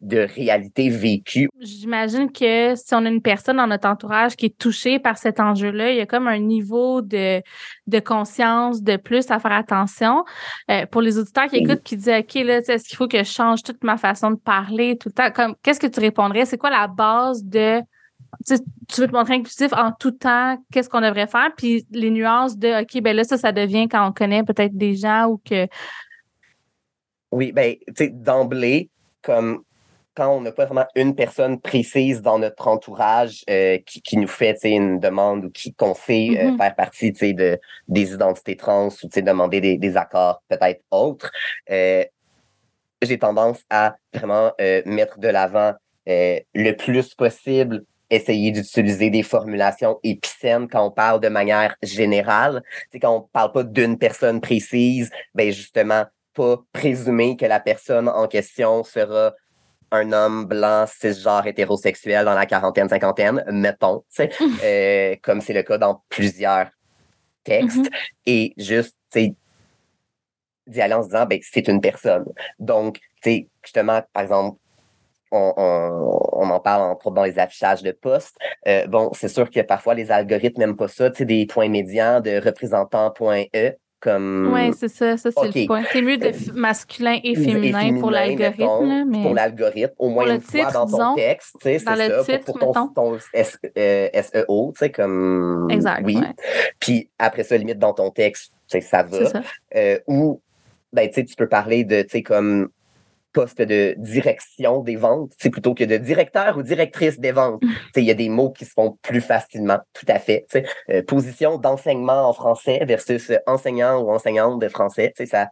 de réalités vécues. J'imagine que si on a une personne dans notre entourage qui est touchée par cet enjeu-là, il y a comme un niveau de, de conscience de plus à faire attention. Euh, pour les auditeurs qui écoutent, qui disent OK, là, est-ce qu'il faut que je change toute ma façon de parler tout le temps? Comme, qu'est-ce que tu répondrais? C'est quoi la base de tu veux te montrer inclusif en tout temps, qu'est-ce qu'on devrait faire? Puis les nuances de OK, ben là, ça, ça devient quand on connaît peut-être des gens ou que oui, ben, tu sais, d'emblée, comme quand on n'a pas vraiment une personne précise dans notre entourage euh, qui, qui, nous fait une demande ou qui qu'on sait euh, mm-hmm. faire partie de, des identités trans ou demander des, des accords peut-être autres, euh, j'ai tendance à vraiment mettre de l'avant le plus possible essayer d'utiliser des formulations épicènes quand on parle de manière générale. C'est quand on parle pas d'une personne précise, ben justement, pas présumer que la personne en question sera un homme blanc, cisgenre, hétérosexuel dans la quarantaine, cinquantaine, mettons, euh, comme c'est le cas dans plusieurs textes, mm-hmm. et juste, d'y aller en se disant, ben, c'est une personne. Donc, justement, par exemple, on, en parle entre dans les affichages de postes. Euh, bon, c'est sûr que parfois les algorithmes n'aiment pas ça, tu sais, des points médians de représentants.e comme. Oui, c'est ça, ça c'est le point. C'est mieux de masculin et féminin, pour l'algorithme. Mais... Pour l'algorithme, au moins une fois dans ton texte, c'est ça, pour, ton, ton SEO, euh, tu sais, comme. Exact. Oui. Puis après ça, limite dans ton texte, ça va. Ça. Euh, ou, ben, tu sais, tu peux parler de, tu sais, comme poste de direction des ventes, c'est plutôt que de directeur ou directrice des ventes. Mm. Il y a des mots qui se font plus facilement, tout à fait. Euh, position d'enseignement en français versus enseignant ou enseignante de français, ça,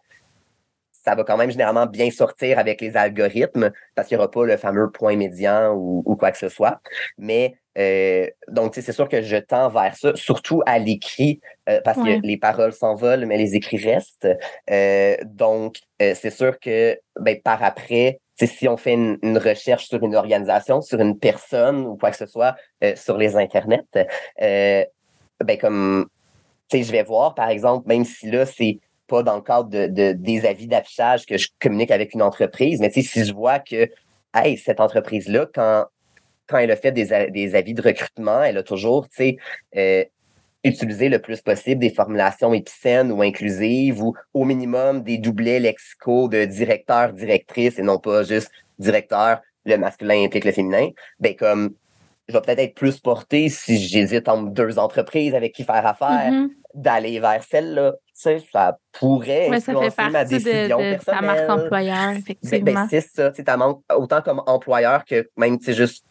ça va quand même généralement bien sortir avec les algorithmes parce qu'il n'y aura pas le fameux point médian ou, ou quoi que ce soit. Mais euh, donc, c'est sûr que je tends vers ça, surtout à l'écrit, euh, parce que les paroles s'envolent, mais les écrits restent. Euh, donc, c'est sûr que ben, par après, si on fait une, recherche sur une organisation, sur une personne ou quoi que ce soit sur les internets, ben comme je vais voir, par exemple, même si là, c'est pas dans le cadre de, des avis d'affichage que je communique avec une entreprise, mais si je vois que hey, cette entreprise-là, quand quand elle a fait des, des avis de recrutement, elle a toujours, tu sais, euh, utilisé le plus possible des formulations épicènes ou inclusives ou au minimum des doublets lexicaux de directeur, directrice et non pas juste directeur, le masculin implique le féminin. Ben, comme, je vais peut-être être plus porté si j'hésite entre deux entreprises avec qui faire affaire, mm-hmm. d'aller vers celle-là. Tu sais, ça pourrait influencer ma décision de, de personnelle. Ta marque employeur, ben, ben, effectivement. c'est ça. Tu autant comme employeur que même, tu sais, juste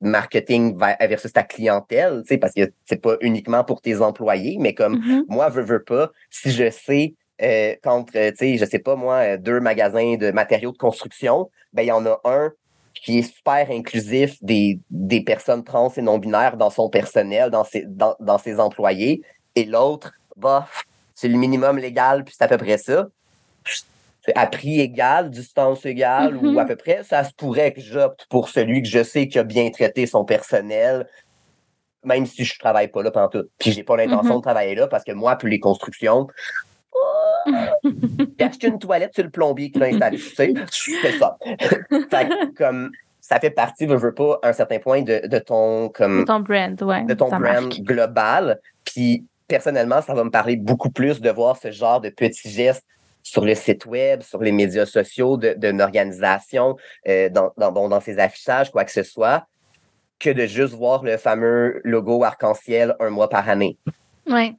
marketing versus ta clientèle, tu sais, parce que c'est pas uniquement pour tes employés, mais comme Mhm. moi, veux, veux pas, si je sais euh, contre, tu sais, je sais pas moi, deux magasins de matériaux de construction, ben il y en a un qui est super inclusif des, des personnes trans et non-binaires dans son personnel, dans ses, dans, dans ses employés, et l'autre, bah, c'est le minimum légal, puis c'est à peu près ça. À prix égal, distance égale, ou à peu près, ça se pourrait que j'opte pour celui que je sais qui a bien traité son personnel, même si je travaille pas là pendant tout. Puis j'ai pas l'intention Mhm. de travailler là parce que moi, pour les constructions, j'ai acheté une toilette, c'est le plombier qui l'a installé. Tu sais, je fais ça. fait que, comme ça fait partie, veux, veux pas, à un certain point de, de ton comme De ton brand, ouais. de ton brand marque. global. Puis personnellement, ça va me parler beaucoup plus de voir ce genre de petits gestes sur le site web, sur les médias sociaux d'une organisation, euh, dans, dans, ses affichages, quoi que ce soit, que de juste voir le fameux logo arc-en-ciel un mois par année. Ouais.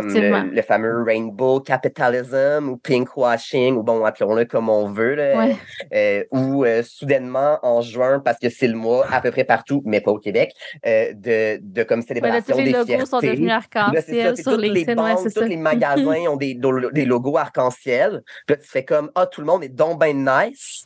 Comme le, le fameux rainbow capitalism ou pinkwashing, ou bon, appelons-le comme on veut, Ouais. euh, ou euh, soudainement en juin, parce que c'est le mois à peu près partout, mais pas au Québec, euh, de, de comme Ouais, là, célébration tous les des logos fiertés. sont devenus arc-en-ciel sur les. Ouais, banques, tous ça. les magasins ont des, des logos arc-en-ciel. Puis là, tu fais comme, ah, tout le monde est donc ben nice.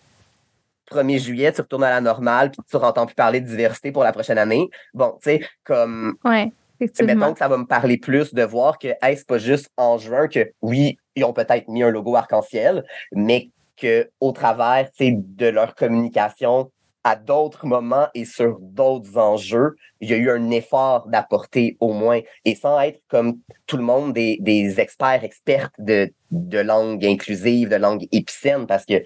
1er juillet, tu retournes à la normale, puis tu n'entends plus parler de diversité pour la prochaine année. Bon, tu sais, comme, Ouais. Mettons que ça va me parler plus de voir que, hey, c'est pas juste en juin que, oui, ils ont peut-être mis un logo arc-en-ciel, mais que au travers, de leur communication, à d'autres moments et sur d'autres enjeux, il y a eu un effort d'apporter au moins, et sans être comme tout le monde des, des experts, expertes de, de langue inclusive, de langue épicène, parce que,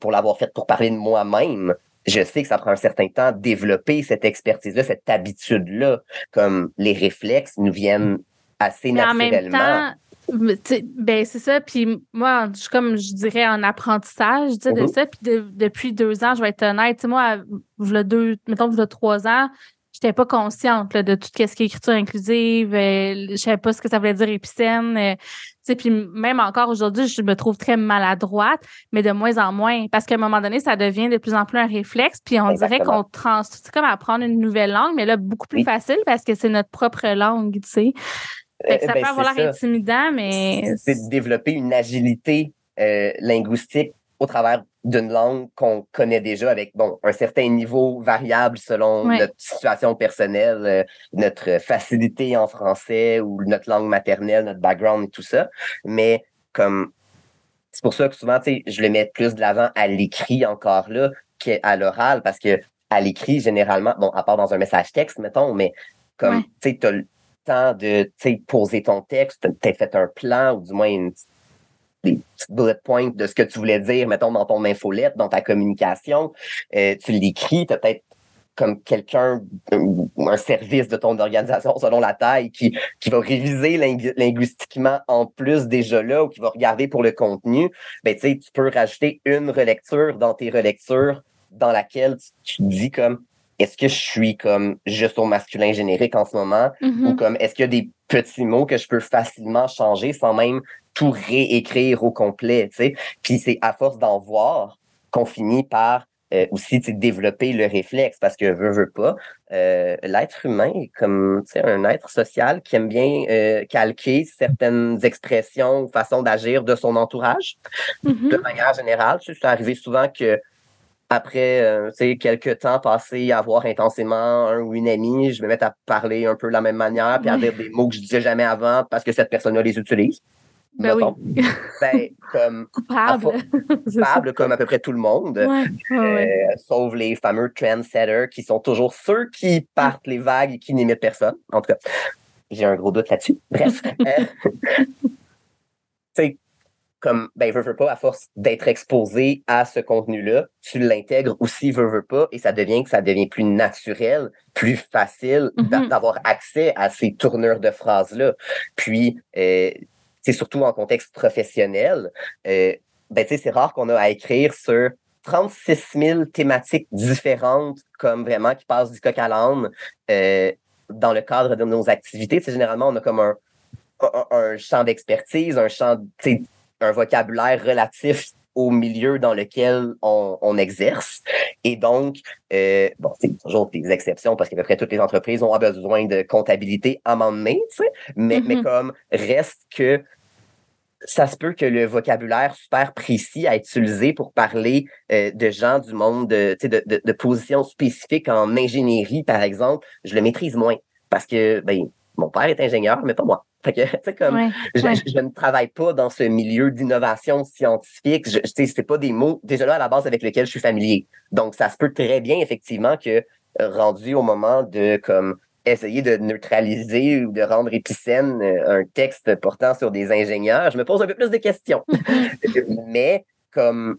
pour l'avoir fait pour parler de moi-même, je sais que ça prend un certain temps de développer cette expertise-là, cette habitude-là, comme les réflexes nous viennent assez Mais en même naturellement. temps, ben c'est ça. Puis moi, je suis comme je dirais en apprentissage tu sais, de Mhm. ça. Puis de- depuis deux ans, je vais être honnête. Tu sais, moi, v'là deux, mettons, v'là trois ans, j'étais pas consciente là, de tout ce qui est écriture inclusive. euh, je savais pas ce que ça voulait dire épicène. Sais, puis même encore aujourd'hui, je me trouve très maladroite, mais de moins en moins. Parce qu'à un moment donné, ça devient de plus en plus un réflexe. Puis on dirait qu'on trans. C'est comme apprendre une nouvelle langue, mais là, beaucoup plus Oui. facile parce que c'est notre propre langue, tu sais. Euh, ça ben, peut avoir l'air intimidant, mais. c'est de développer une agilité euh, linguistique au travers d'une langue qu'on connaît déjà avec bon un certain niveau variable selon Ouais. notre situation personnelle, euh, notre facilité en français ou notre langue maternelle, notre background et tout ça. Mais comme c'est pour ça que souvent, tu sais, je le mets plus de l'avant à l'écrit encore là qu'à l'oral parce que à l'écrit, généralement, bon, à part dans un message texte, mettons, mais comme, Ouais. tu sais, t'as le temps de, tu sais, poser ton texte, t'as fait un plan ou du moins une petite- des petites bullet points de ce que tu voulais dire, mettons, dans ton infolette, dans ta communication. Euh, tu l'écris, t'as peut-être comme quelqu'un ou un service de ton organisation selon la taille qui, qui va réviser lingu- linguistiquement en plus déjà là ou qui va regarder pour le contenu, ben, tu tu peux rajouter une relecture dans tes relectures dans laquelle tu, tu dis comme est-ce que je suis comme juste au masculin générique en ce moment? Mhm. ou comme est-ce qu'il y a des petits mots que je peux facilement changer sans même tout réécrire au complet, tu sais? Puis c'est à force d'en voir qu'on finit par euh, aussi développer le réflexe parce que veut, veut pas, euh, l'être humain est comme un être social qui aime bien euh, calquer certaines expressions ou façons d'agir de son entourage Mhm. de manière générale. C'est arrivé souvent que après euh, tu sais, quelques temps passés à voir intensément un ou une amie, je me mette à parler un peu de la même manière, puis à dire des mots que je disais jamais avant parce que cette personne-là les utilise. Ben mettons. oui. Ben, comme Coupable. Coupable, comme à peu près tout le monde. Ouais, ouais, ouais. Euh, sauf les fameux trendsetters qui sont toujours ceux qui partent les vagues et qui n'imitent personne. En tout cas, j'ai un gros doute là-dessus. Bref. Euh, comme, ben, veux, veux pas, à force d'être exposé à ce contenu-là, tu l'intègres aussi, veux, veux pas, et ça devient que ça devient plus naturel, plus facile Mhm. d'avoir accès à ces tournures de phrases-là. Puis, euh, c'est surtout en contexte professionnel, euh, ben, tu sais, c'est rare qu'on a à écrire sur 36 000 thématiques différentes, comme vraiment qui passent du coq à l'âne euh, dans le cadre de nos activités. Tu sais, généralement, on a comme un, un, un champ d'expertise, un champ, tu sais, un vocabulaire relatif au milieu dans lequel on, on exerce. Et donc, euh, bon, c'est toujours des exceptions parce qu'à peu près toutes les entreprises ont besoin de comptabilité à un moment donné, mais, mais mm-hmm. comme reste que ça se peut que le vocabulaire super précis à utiliser pour parler euh, de gens du monde, de, de, de, de positions spécifiques en ingénierie, par exemple, je le maîtrise moins parce que ben, mon père est ingénieur, mais pas moi. Fait que, comme, je, ne travaille pas dans ce milieu d'innovation scientifique. Je, c'est pas des mots, déjà là, à la base, avec lesquels je suis familier. Donc, ça se peut très bien, effectivement, que rendu au moment de, comme, essayer de neutraliser ou de rendre épicène euh, un texte portant sur des ingénieurs, je me pose un peu plus de questions. Mais comme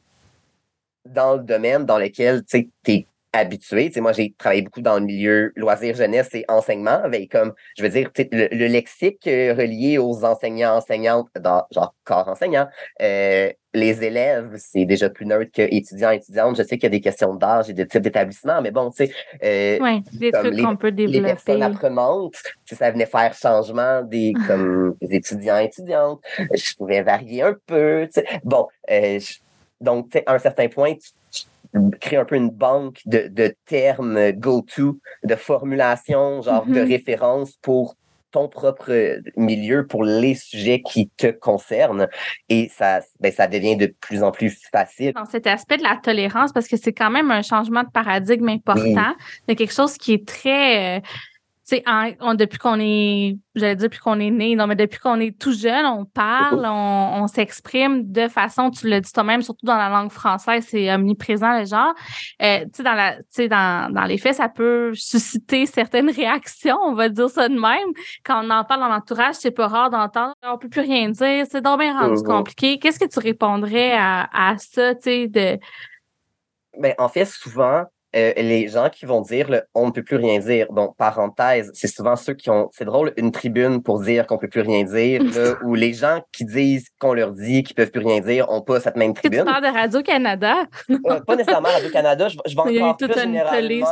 dans le domaine dans lequel tu es habitué. Tu sais, moi, j'ai travaillé beaucoup dans le milieu loisirs, jeunesse et enseignement, avec comme, je veux dire, le, le, lexique euh, relié aux enseignants, enseignantes, dans, genre corps enseignant. Euh, les élèves, c'est déjà plus neutre que étudiants, étudiantes. Je sais qu'il y a des questions d'âge et de type d'établissement, mais bon, tu sais. Euh, oui, des trucs qu'on peut développer. Les personnes apprenantes, ça venait faire changement des, comme, des étudiants, étudiantes. Je pouvais varier un peu, tu sais. Bon, euh, donc, tu sais, à un certain point, tu, créer un peu une banque de, de termes go-to, de formulations, genre de mm-hmm. références pour ton propre milieu pour les sujets qui te concernent et ça ben, ça devient de plus en plus facile. Dans cet aspect de la tolérance parce que c'est quand même un changement de paradigme important, de quelque chose qui est très euh, depuis qu'on est, j'allais dire depuis qu'on est né, non, mais depuis qu'on est tout jeune, on parle, on, s'exprime de façon, tu le dis toi-même, surtout dans la langue française, c'est omniprésent le genre. Euh, tu sais, dans la, tu sais, dans, dans les faits, ça peut susciter certaines réactions, on va dire ça de même. Quand on en parle dans l'entourage, c'est pas rare d'entendre, on peut plus rien dire, c'est donc bien rendu compliqué. Qu'est-ce que tu répondrais à, à ça, tu sais, de... Ben, en fait, souvent, euh, les gens qui vont dire le, on ne peut plus rien dire. Donc, parenthèse, c'est souvent ceux qui ont, c'est drôle, une tribune pour dire qu'on peut plus rien dire, ou les gens qui disent qu'on leur dit qu'ils peuvent plus rien dire ont pas cette même tribune. Tu parles de Radio-Canada? Euh, pas nécessairement Radio-Canada, je, je vais encore plus généralement...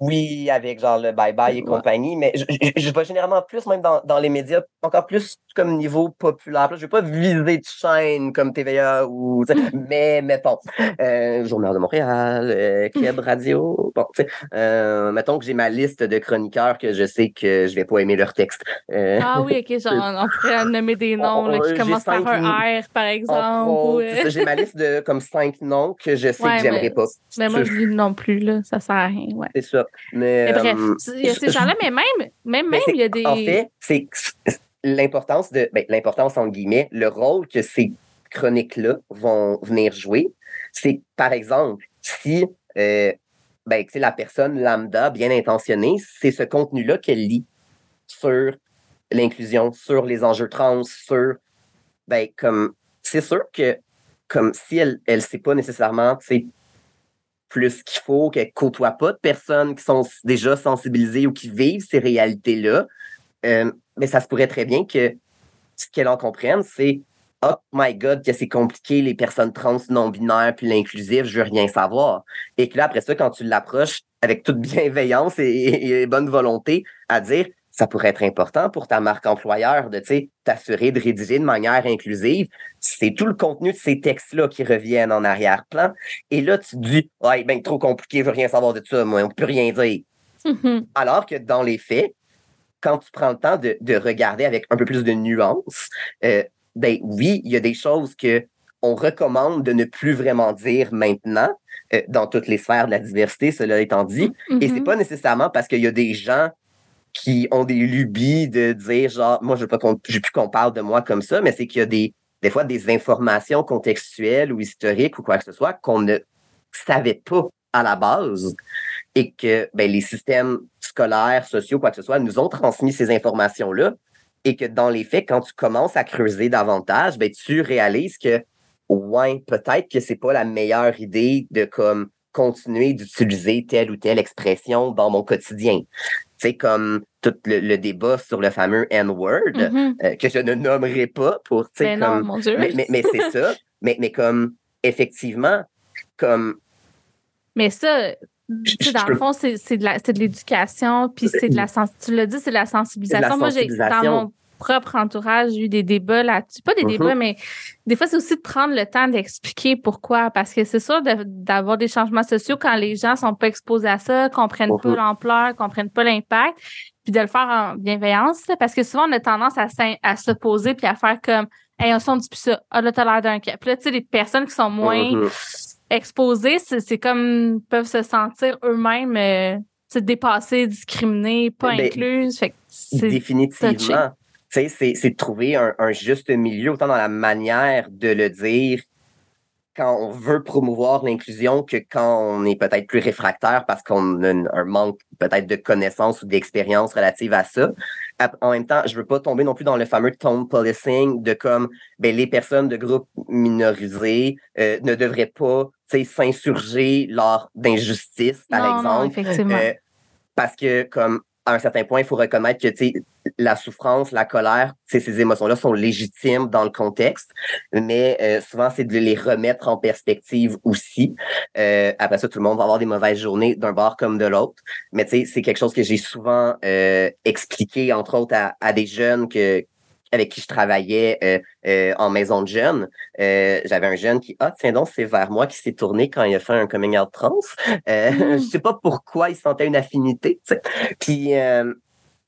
oui, avec genre le bye-bye et compagnie, mais je, je, vais généralement plus même dans, dans les médias, encore plus comme niveau populaire. Je vais pas viser de chaîne comme TVA ou, mais mettons, euh, Journal de Montréal, euh, radio. Bon, euh, mettons que j'ai ma liste de chroniqueurs que je sais que je vais pas aimer leur texte. Euh, ah oui, ok, genre, on pourrait nommer des noms là, qui commencent par un R, par exemple. J'ai ma liste de comme cinq noms que je sais que j'aimerais pas. Mais moi, je dis non plus, là, ça sert à rien. Ouais. C'est ça. Mais, bref, euh, il y a ces gens-là, mais même, même, même, il y a des. En fait, c'est l'importance de, ben, l'importance en guillemets, le rôle que ces chroniques-là vont venir jouer, c'est par exemple, si euh, ben, la personne lambda, bien intentionnée, c'est ce contenu-là qu'elle lit sur l'inclusion, sur les enjeux trans, sur ben, comme c'est sûr que comme si elle ne sait pas nécessairement plus qu'il faut, qu'elle côtoie pas de personnes qui sont déjà sensibilisées ou qui vivent ces réalités-là, euh, mais ça se pourrait très bien que ce qu'elle en comprenne, c'est oh my God, que c'est compliqué, les personnes trans non-binaires, puis l'inclusif, je veux rien savoir. Et que là, après ça, quand tu l'approches avec toute bienveillance et, bonne volonté, à dire, ça pourrait être important pour ta marque employeur de t'assurer de rédiger de manière inclusive. C'est tout le contenu de ces textes-là qui reviennent en arrière-plan. Et là, tu dis, ouais, ben, trop compliqué, je veux rien savoir de ça, moi, on peut rien dire. Mm-hmm. Alors que dans les faits, quand tu prends le temps de, de regarder avec un peu plus de nuance, euh, ben oui, il y a des choses que on recommande de ne plus vraiment dire maintenant euh, dans toutes les sphères de la diversité, cela étant dit. Et c'est mm-hmm. pas nécessairement parce qu'il y a des gens qui ont des lubies de dire genre moi je veux pas qu'on plus qu'on parle de moi comme ça, mais c'est qu'il y a des des fois des informations contextuelles ou historiques ou quoi que ce soit qu'on ne savait pas à la base et que ben, les systèmes scolaires, sociaux, quoi que ce soit, nous ont transmis ces informations-là et que dans les faits, quand tu commences à creuser davantage, ben, tu réalises que, ouais, peut-être que c'est pas la meilleure idée de comme continuer d'utiliser telle ou telle expression dans mon quotidien. C'est comme tout le, débat sur le fameux N-word, mm-hmm. euh, que je ne nommerai pas pour, tu sais, ben comme... mon Dieu. Mais, mais, c'est ça. Mais, mais comme, effectivement, comme... Mais ça, dans le fond, c'est de l'éducation, puis c'est de la tu l'as dit, c'est de la sensibilisation. Moi, j'ai dans mon propre entourage eu des débats là-dessus. Pas des Mhm. débats, mais des fois, c'est aussi de prendre le temps d'expliquer pourquoi. Parce que c'est sûr de- d'avoir des changements sociaux quand les gens sont pas exposés à ça, comprennent pas Mhm. l'ampleur, comprennent pas l'impact, puis de le faire en bienveillance. Parce que souvent, on a tendance à, s'opposer puis à faire comme Hey, on dit plus ça. Ah, là, t'as l'air d'un cap. Puis là, tu sais, les personnes qui sont moins Exposées, c'est comme peuvent se sentir eux-mêmes euh, dépassés, discriminés, pas Ben, incluses. Fait que. Définitivement. C'est, de trouver un, un juste milieu, autant dans la manière de le dire quand on veut promouvoir l'inclusion que quand on est peut-être plus réfractaire parce qu'on a un manque peut-être de connaissances ou d'expérience relative à ça. En même temps, je veux pas tomber non plus dans le fameux tone policing de comme ben, les personnes de groupes minorisés euh, ne devraient pas s'insurger lors d'injustices, par non, non, exemple. effectivement. Euh, parce que, comme à un certain point, il faut reconnaître que tu la souffrance, la colère, ces émotions-là sont légitimes dans le contexte, mais euh, souvent, c'est de les remettre en perspective aussi. Euh, après ça, tout le monde va avoir des mauvaises journées d'un bord comme de l'autre. Mais tu sais, c'est quelque chose que j'ai souvent euh, expliqué, entre autres, à, à des jeunes que avec qui je travaillais euh, euh, en maison de jeunes. Euh, J'avais un jeune qui, ah, tiens donc, c'est vers moi qui s'est tourné quand il a fait un coming out trans. Euh, Mm. Je sais pas pourquoi il sentait une affinité. tu sais. Puis,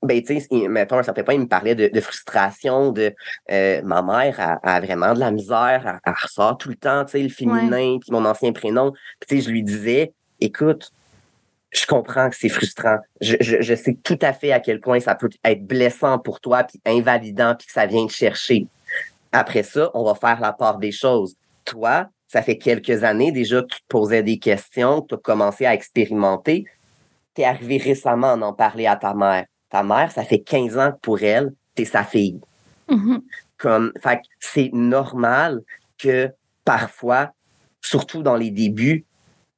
ben, tu sais, mettons, à un certain point, il me parlait de, de frustration, de ma mère a, a vraiment de la misère, elle, elle ressort tout le temps, tu sais, le féminin, puis mon ancien prénom. Puis, tu sais, je lui disais, écoute, je comprends que c'est frustrant. Je, je, je sais tout à fait à quel point ça peut être blessant pour toi, puis invalidant, puis que ça vient te chercher. Après ça, on va faire la part des choses. Toi, ça fait quelques années déjà que tu te posais des questions, que tu as commencé à expérimenter. Tu es arrivé récemment à en parler à ta mère. Ta mère, ça fait 15 ans que pour elle, tu es sa fille. Mhm. Comme, fait que c'est normal que parfois, surtout dans les débuts,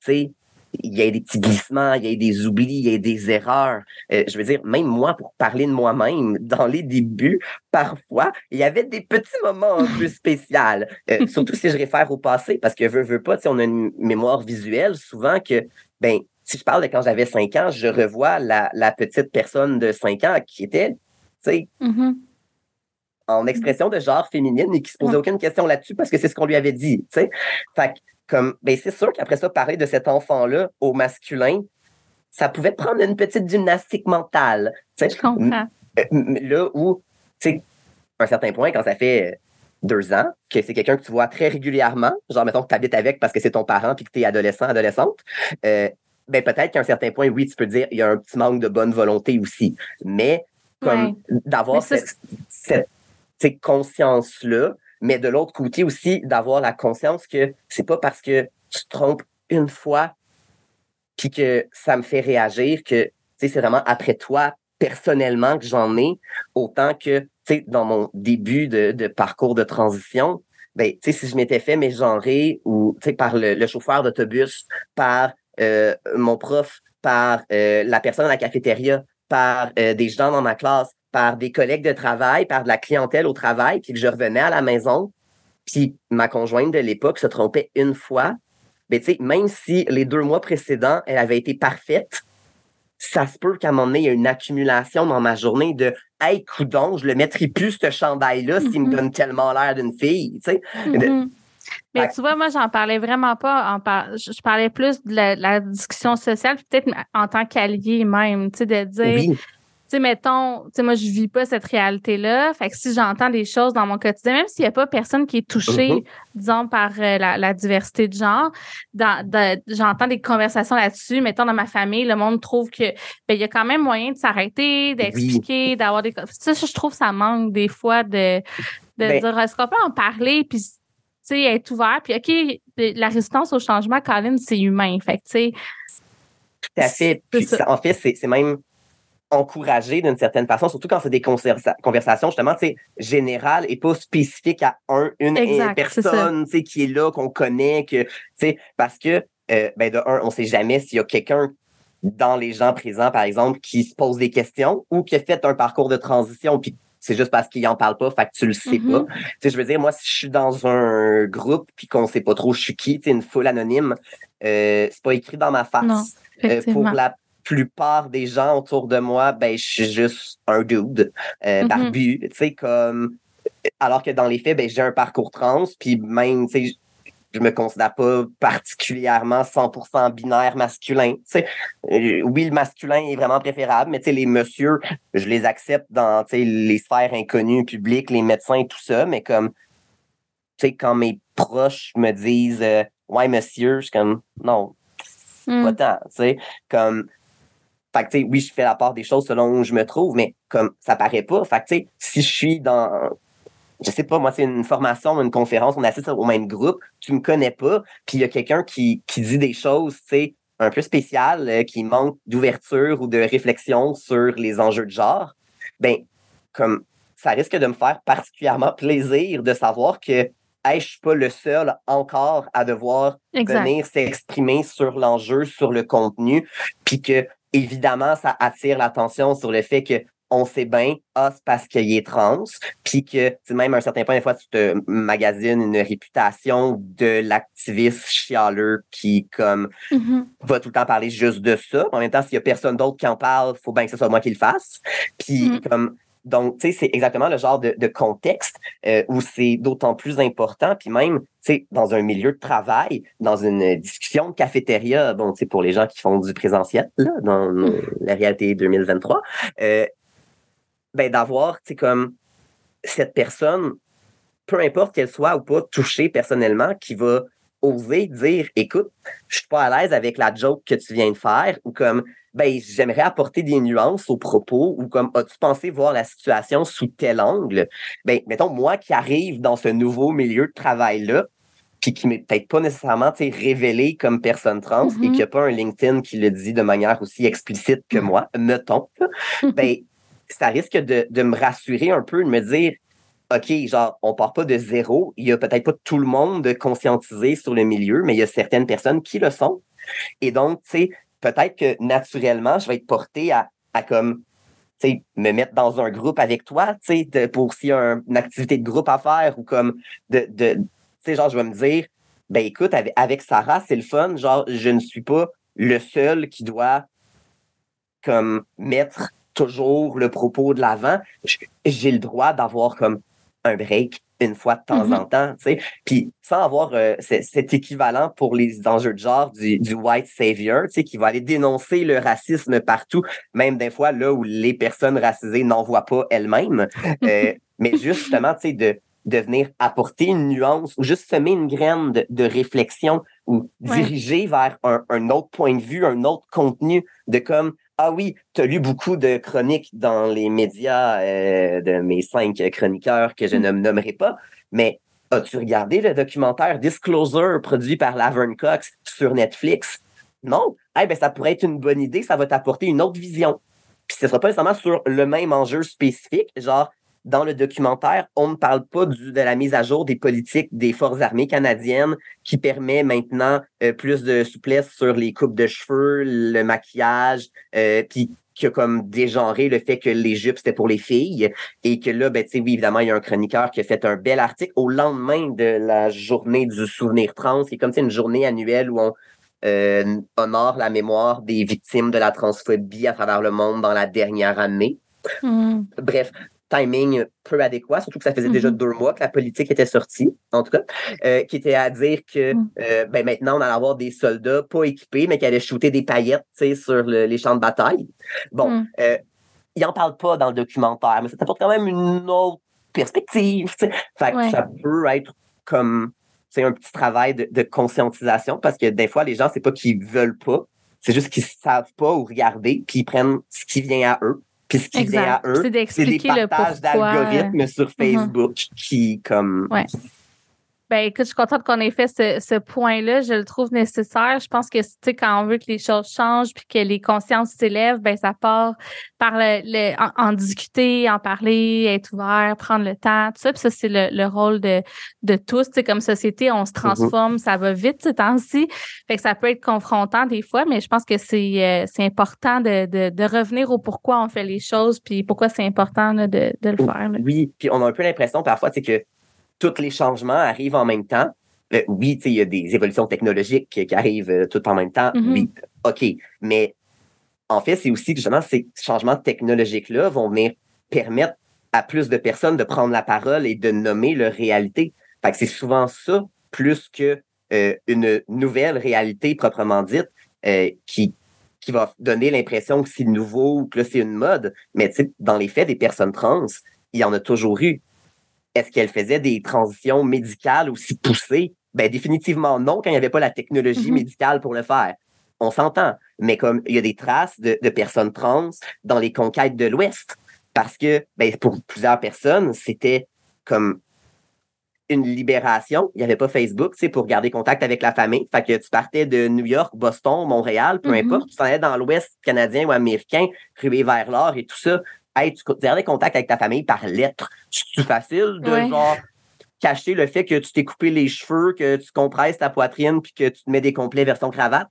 tu sais, il y a des petits glissements, il y a des oublis, il y a des erreurs. Euh, je veux dire, même moi, pour parler de moi-même, dans les débuts, parfois, il y avait des petits moments un peu spéciaux. Euh, surtout si je réfère au passé, parce que veux, veux pas, sais, on a une mémoire visuelle souvent que, ben, si je parle de quand j'avais 5 ans, je revois la, la petite personne de 5 ans qui était, tu sais, Mhm. En expression de genre féminine et qui se posait aucune question là-dessus parce que c'est ce qu'on lui avait dit. Fait que, comme, ben, c'est sûr qu'après ça, parler de cet enfant-là au masculin, ça pouvait prendre une petite gymnastique mentale. Je comprends. Euh, Là où, tu sais, à un certain point, quand ça fait deux ans, que c'est quelqu'un que tu vois très régulièrement, genre, mettons que tu habites avec parce que c'est ton parent puis que tu es adolescent, adolescente, euh, ben peut-être qu'à un certain point, oui, tu peux dire, il y a un petit manque de bonne volonté aussi. Mais comme Ouais. d'avoir cette, cette conscience-là, mais de l'autre côté aussi, d'avoir la conscience que c'est pas parce que tu te trompes une fois puis que ça me fait réagir que c'est vraiment après toi personnellement que j'en ai, autant que dans mon début de, parcours de transition, ben, si je m'étais fait mégenrer ou tu sais, par le, le chauffeur d'autobus, par euh, mon prof, par euh, la personne à la cafétéria, par euh, des gens dans ma classe, par des collègues de travail, par de la clientèle au travail, puis que je revenais à la maison, puis ma conjointe de l'époque se trompait une fois, ben, tu sais, même si les deux mois précédents, elle avait été parfaite, ça se peut qu'à un moment donné, il y a une accumulation dans ma journée de Hey, coudon, je le mettrai plus, ce chandail-là, s'il me donne tellement l'air d'une fille. Tu sais. Mhm. Mais tu vois, moi, j'en parlais vraiment pas. En par... Je parlais plus de la, la discussion sociale, puis peut-être en tant qu'allié même, tu sais, de dire, Oui, sais, mettons, tu sais, moi, je vis pas cette réalité-là. Fait que si j'entends des choses dans mon quotidien, même s'il y a pas personne qui est touché, Mhm. disons, par euh, la, la diversité de genre, dans, j'entends des conversations là-dessus. Mettons, dans ma famille, le monde trouve que, ben, il y a quand même moyen de s'arrêter, d'expliquer, d'avoir des. Ça, je trouve, ça manque des fois de, de Ben- dire, est-ce qu'on peut en parler, puis, tu sais, être ouvert. Puis, OK, la résistance au changement, Colin, c'est humain. Fait que, tu sais, tout à fait. Puis, ça. en fait, c'est même encouragé d'une certaine façon, surtout quand c'est des conversa- conversations justement, tu sais, générales et pas spécifiques à un, une Exact, personne, tu sais, qui est là, qu'on connaît, que, tu sais, parce que, euh, ben, de un, on sait jamais s'il y a quelqu'un dans les gens présents, par exemple, qui se pose des questions ou qui a fait un parcours de transition, puis c'est juste parce qu'il en parle pas, fait que tu le sais Mhm. pas. Tu sais, je veux dire, moi, si je suis dans un groupe puis qu'on sait pas trop je suis qui, tu sais, une foule anonyme, euh, c'est pas écrit dans ma face. Non, Euh, pour la plupart des gens autour de moi, ben, je suis juste un dude, euh, Mhm. barbu, tu sais, comme, alors que dans les faits, ben, j'ai un parcours trans, puis même, tu sais, je me considère pas particulièrement 100% binaire masculin. Euh, oui, le masculin est vraiment préférable, mais les messieurs, je les accepte dans les sphères inconnues publiques, les médecins et tout ça, mais comme, tu sais, quand mes proches me disent euh, Ouais, monsieur, je suis comme Non, Mm. pas tant, tu sais, comme. Fait que, tu sais, oui, je fais la part des choses selon où je me trouve, mais comme ça paraît pas. Fait que, tu sais, si je suis dans, je sais pas, moi, c'est une formation, une conférence, on assiste au même groupe, tu me connais pas, puis il y a quelqu'un qui, qui dit des choses, tu sais, un peu spéciales, euh, qui manque d'ouverture ou de réflexion sur les enjeux de genre, ben, comme, ça risque de me faire particulièrement plaisir de savoir que, hey, je suis pas le seul encore à devoir Exact. venir s'exprimer sur l'enjeu, sur le contenu, puis que évidemment ça attire l'attention sur le fait que on sait bien, ah, c'est parce qu'il est trans, puis que tu sais, même à un certain point, des fois, tu te magasines une réputation de l'activiste chialeux qui, comme, Mhm. va tout le temps parler juste de ça. En même temps, s'il y a personne d'autre qui en parle, faut bien que ce soit moi qui le fasse. Puis, Mm. comme, donc, tu sais, c'est exactement le genre de, de contexte euh, où c'est d'autant plus important. Puis même, tu sais, dans un milieu de travail, dans une discussion de cafétéria, bon, tu sais, pour les gens qui font du présentiel, là, dans euh, la réalité 2023, euh, ben, d'avoir, tu sais, comme cette personne, peu importe qu'elle soit ou pas touchée personnellement, qui va oser dire, écoute, je suis pas à l'aise avec la joke que tu viens de faire, ou comme, ben, j'aimerais apporter des nuances aux propos, ou comme, as-tu pensé voir la situation sous tel angle? Ben, mettons, moi qui arrive dans ce nouveau milieu de travail-là, puis qui m'est peut-être pas nécessairement révélé comme personne trans et Mhm. qu'il n'y a pas un LinkedIn qui le dit de manière aussi explicite que moi, mettons, là, ben, ça risque de, de me rassurer un peu, de me dire, OK, genre, on part pas de zéro. Il y a peut-être pas tout le monde de conscientisé sur le milieu, mais il y a certaines personnes qui le sont. Et donc, tu sais, peut-être que naturellement, je vais être porté à, à comme, me mettre dans un groupe avec toi, tu sais, pour s'il y a un- une activité de groupe à faire ou comme de, de tu sais, genre, je vais me dire, ben écoute, avec, avec Sarah, c'est le fun, genre, je ne suis pas le seul qui doit comme mettre toujours le propos de l'avant. J'ai le droit d'avoir comme un break une fois de temps Mhm. en temps, tu sais. Puis sans avoir euh, cet équivalent pour les enjeux de genre du, du white savior, tu sais, qui va aller dénoncer le racisme partout, même des fois là où les personnes racisées n'en voient pas elles-mêmes. Euh, mais justement, tu sais, de, de venir apporter une nuance ou juste semer une graine de, de réflexion ou Ouais. diriger vers un, un autre point de vue, un autre contenu de comme ah oui, tu as lu beaucoup de chroniques dans les médias euh, de mes cinq chroniqueurs que je ne me nommerai pas, mais as-tu regardé le documentaire Disclosure produit par Laverne Cox sur Netflix? Non? Eh ben, ça pourrait être une bonne idée, ça va t'apporter une autre vision. Puis ce sera pas nécessairement sur le même enjeu spécifique, genre dans le documentaire, on ne parle pas du, de la mise à jour des politiques des forces armées canadiennes qui permet maintenant euh, plus de souplesse sur les coupes de cheveux, le maquillage, euh, puis qui a comme dégenré le fait que les jupes c'était pour les filles et que là ben tu sais oui évidemment il y a un chroniqueur qui a fait un bel article au lendemain de la journée du souvenir trans qui est comme une journée annuelle où on euh, honore la mémoire des victimes de la transphobie à travers le monde dans la dernière année Mhm. Bref, timing peu adéquat, surtout que ça faisait déjà Mhm. deux mois que la politique était sortie, en tout cas, euh, qui était à dire que Mhm. euh, ben maintenant, on allait avoir des soldats pas équipés, mais qui allaient shooter des paillettes sur le- les champs de bataille. Bon, Mhm. euh, il en parle pas dans le documentaire, mais ça t'apporte quand même une autre perspective. tu sais. Fait que Ouais. ça peut être comme c'est un petit travail de, de conscientisation parce que des fois, les gens, c'est pas qu'ils veulent pas, c'est juste qu'ils savent pas où regarder, puis ils prennent ce qui vient à eux. Puis ce qui vient Exact. à eux, C'est des d'expliquer le partages d'algorithmes sur Facebook qui, comme. Ouais. Ben écoute, je suis contente qu'on ait fait ce, ce point-là. Je le trouve nécessaire. Je pense que tu sais, quand on veut que les choses changent puis que les consciences s'élèvent, ben ça part par le, le- en, en discuter, en parler, être ouvert, prendre le temps, tout ça. Puis ça, c'est le, le rôle de, de tous. Tu sais, comme société, on se transforme, ça va vite ces temps-ci. Fait que ça peut être confrontant des fois, mais je pense que c'est euh, c'est important de, de, de revenir au pourquoi on fait les choses puis pourquoi c'est important là, de, de le faire. là. Oui, puis on a un peu l'impression parfois c'est que tous les changements arrivent en même temps. Euh, oui, il y a des évolutions technologiques qui, arrivent euh, tout en même temps. Mhm. Oui, OK. Mais en fait, c'est aussi justement ces changements technologiques-là vont venir permettre à plus de personnes de prendre la parole et de nommer leur réalité. Fait que c'est souvent ça, plus que euh, une nouvelle réalité proprement dite, euh, qui, qui va donner l'impression que c'est nouveau ou que c'est une mode. Mais dans les faits, des personnes trans, il y en a toujours eu. Est-ce qu'elles faisaient des transitions médicales aussi poussées? Ben, définitivement non, quand il n'y avait pas la technologie mm-hmm. médicale pour le faire. On s'entend. Mais comme il y a des traces de, de personnes trans dans les conquêtes de l'Ouest, parce que ben, pour plusieurs personnes, c'était comme une libération. Il n'y avait pas Facebook, tu pour garder contact avec la famille. Fait que tu partais de New York, Boston, Montréal, peu mm-hmm. importe, tu t'en allais dans l'Ouest canadien ou américain, rué vers l'or et tout ça. Hey, tu gardais contact avec ta famille par lettre. C'est facile de genre cacher le fait que tu t'es coupé les cheveux, que tu compresses ta poitrine puis que tu te mets des complets vers ton cravate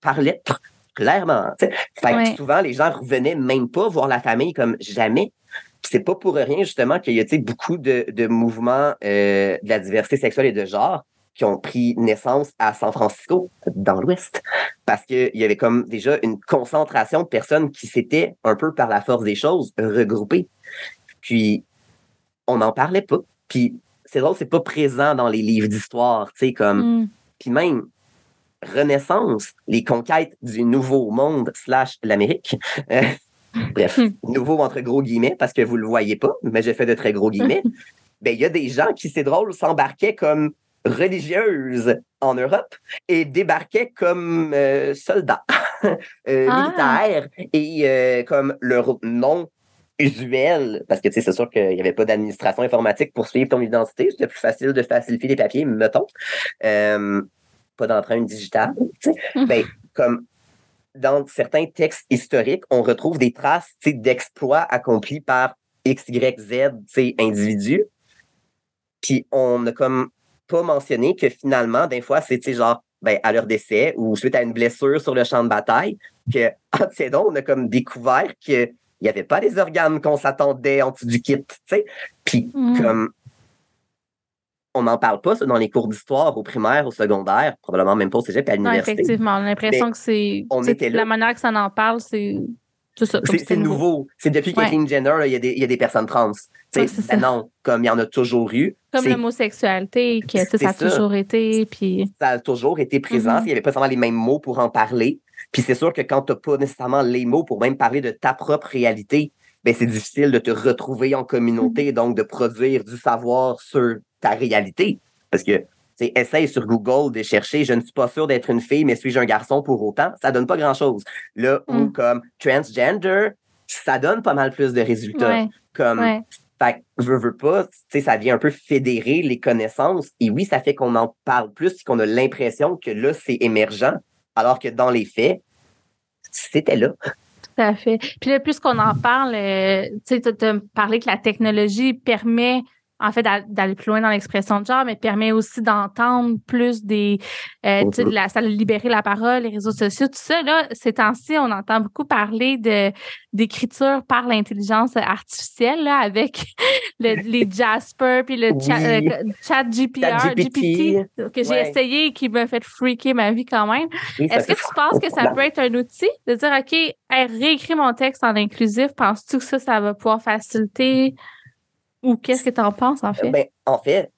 par lettre. Clairement. Fait que souvent, les gens revenaient même pas voir la famille comme jamais. C'est pas pour rien, justement, qu'il y a beaucoup de, de mouvements euh, de la diversité sexuelle et de genre qui ont pris naissance à San Francisco, dans l'Ouest, parce qu'il y avait comme déjà une concentration de personnes qui s'étaient, un peu par la force des choses, regroupées. Puis, on n'en parlait pas. Puis, c'est drôle, c'est pas présent dans les livres d'histoire, tu sais, comme... Mm. Puis même, Renaissance, les conquêtes du Nouveau Monde slash l'Amérique. Euh, bref, hmm. nouveau entre gros guillemets, parce que vous le voyez pas, mais j'ai fait de très gros guillemets. ben, il y a des gens qui, c'est drôle, s'embarquaient comme religieuses en Europe et débarquaient comme euh, soldats euh, ah. militaires et comme leur nom usuel, parce que tu sais, c'est sûr qu'il n'y avait pas d'administration informatique pour suivre ton identité, c'était plus facile de faciliter les papiers, mettons pas d'empreinte digitale. Mm. Ben, comme dans certains textes historiques, on retrouve des traces d'exploits accomplis par X, Y, Z individus. Puis on n'a comme pas mentionné que finalement, des fois, c'est genre ben, à leur décès ou suite à une blessure sur le champ de bataille, que c'est donc, on a comme découvert qu'il n'y avait pas les organes qu'on s'attendait en dessous du kit. Puis mm. comme on n'en parle pas, ça, dans les cours d'histoire au primaire, au secondaire, probablement même pas au cégep, à l'université. effectivement, on a l'impression que c'est. La manière que ça en parle, c'est. C'est nouveau. C'est depuis Kathleen Jenner, il y, a des personnes trans. Ben non, comme il y en a toujours eu. Comme l'homosexualité, que ça, a toujours été. Puis... Ça a toujours été présent. Mm-hmm. Il n'y avait pas seulement les mêmes mots pour en parler. Puis c'est sûr que quand tu n'as pas nécessairement les mots pour même parler de ta propre réalité, ben c'est difficile de te retrouver en communauté, mm-hmm. donc de produire du savoir sur ta réalité. Parce que, essaye sur Google de chercher je ne suis pas sûr d'être une fille, mais suis-je un garçon pour autant? Ça donne pas grand-chose. Là où, mm. comme transgender, ça donne pas mal plus de résultats. Comme, fait je veux pas, tu sais, ça vient un peu fédérer les connaissances. Et oui, ça fait qu'on en parle plus qu'on a l'impression que là, c'est émergent, alors que dans les faits, c'était là. Tout à fait. Puis là, plus qu'on en parle, euh, tu sais, tu as parlé que la technologie permet en fait, d'aller plus loin dans l'expression de genre, mais permet aussi d'entendre plus des. Euh, de la, ça libérer la parole, les réseaux sociaux, tout ça. Là, ces temps-ci, on entend beaucoup parler de d'écriture par l'intelligence artificielle, là, avec les Jasper puis le chat, euh, chat GPR, GPT, que j'ai essayé et qui m'a fait freaker ma vie quand même. Est-ce que tu penses que ça peut être un outil de dire, OK, réécris mon texte en inclusif, penses-tu que ça, ça va pouvoir faciliter? Ou qu'est-ce que tu en penses, en fait? Ben, en fait,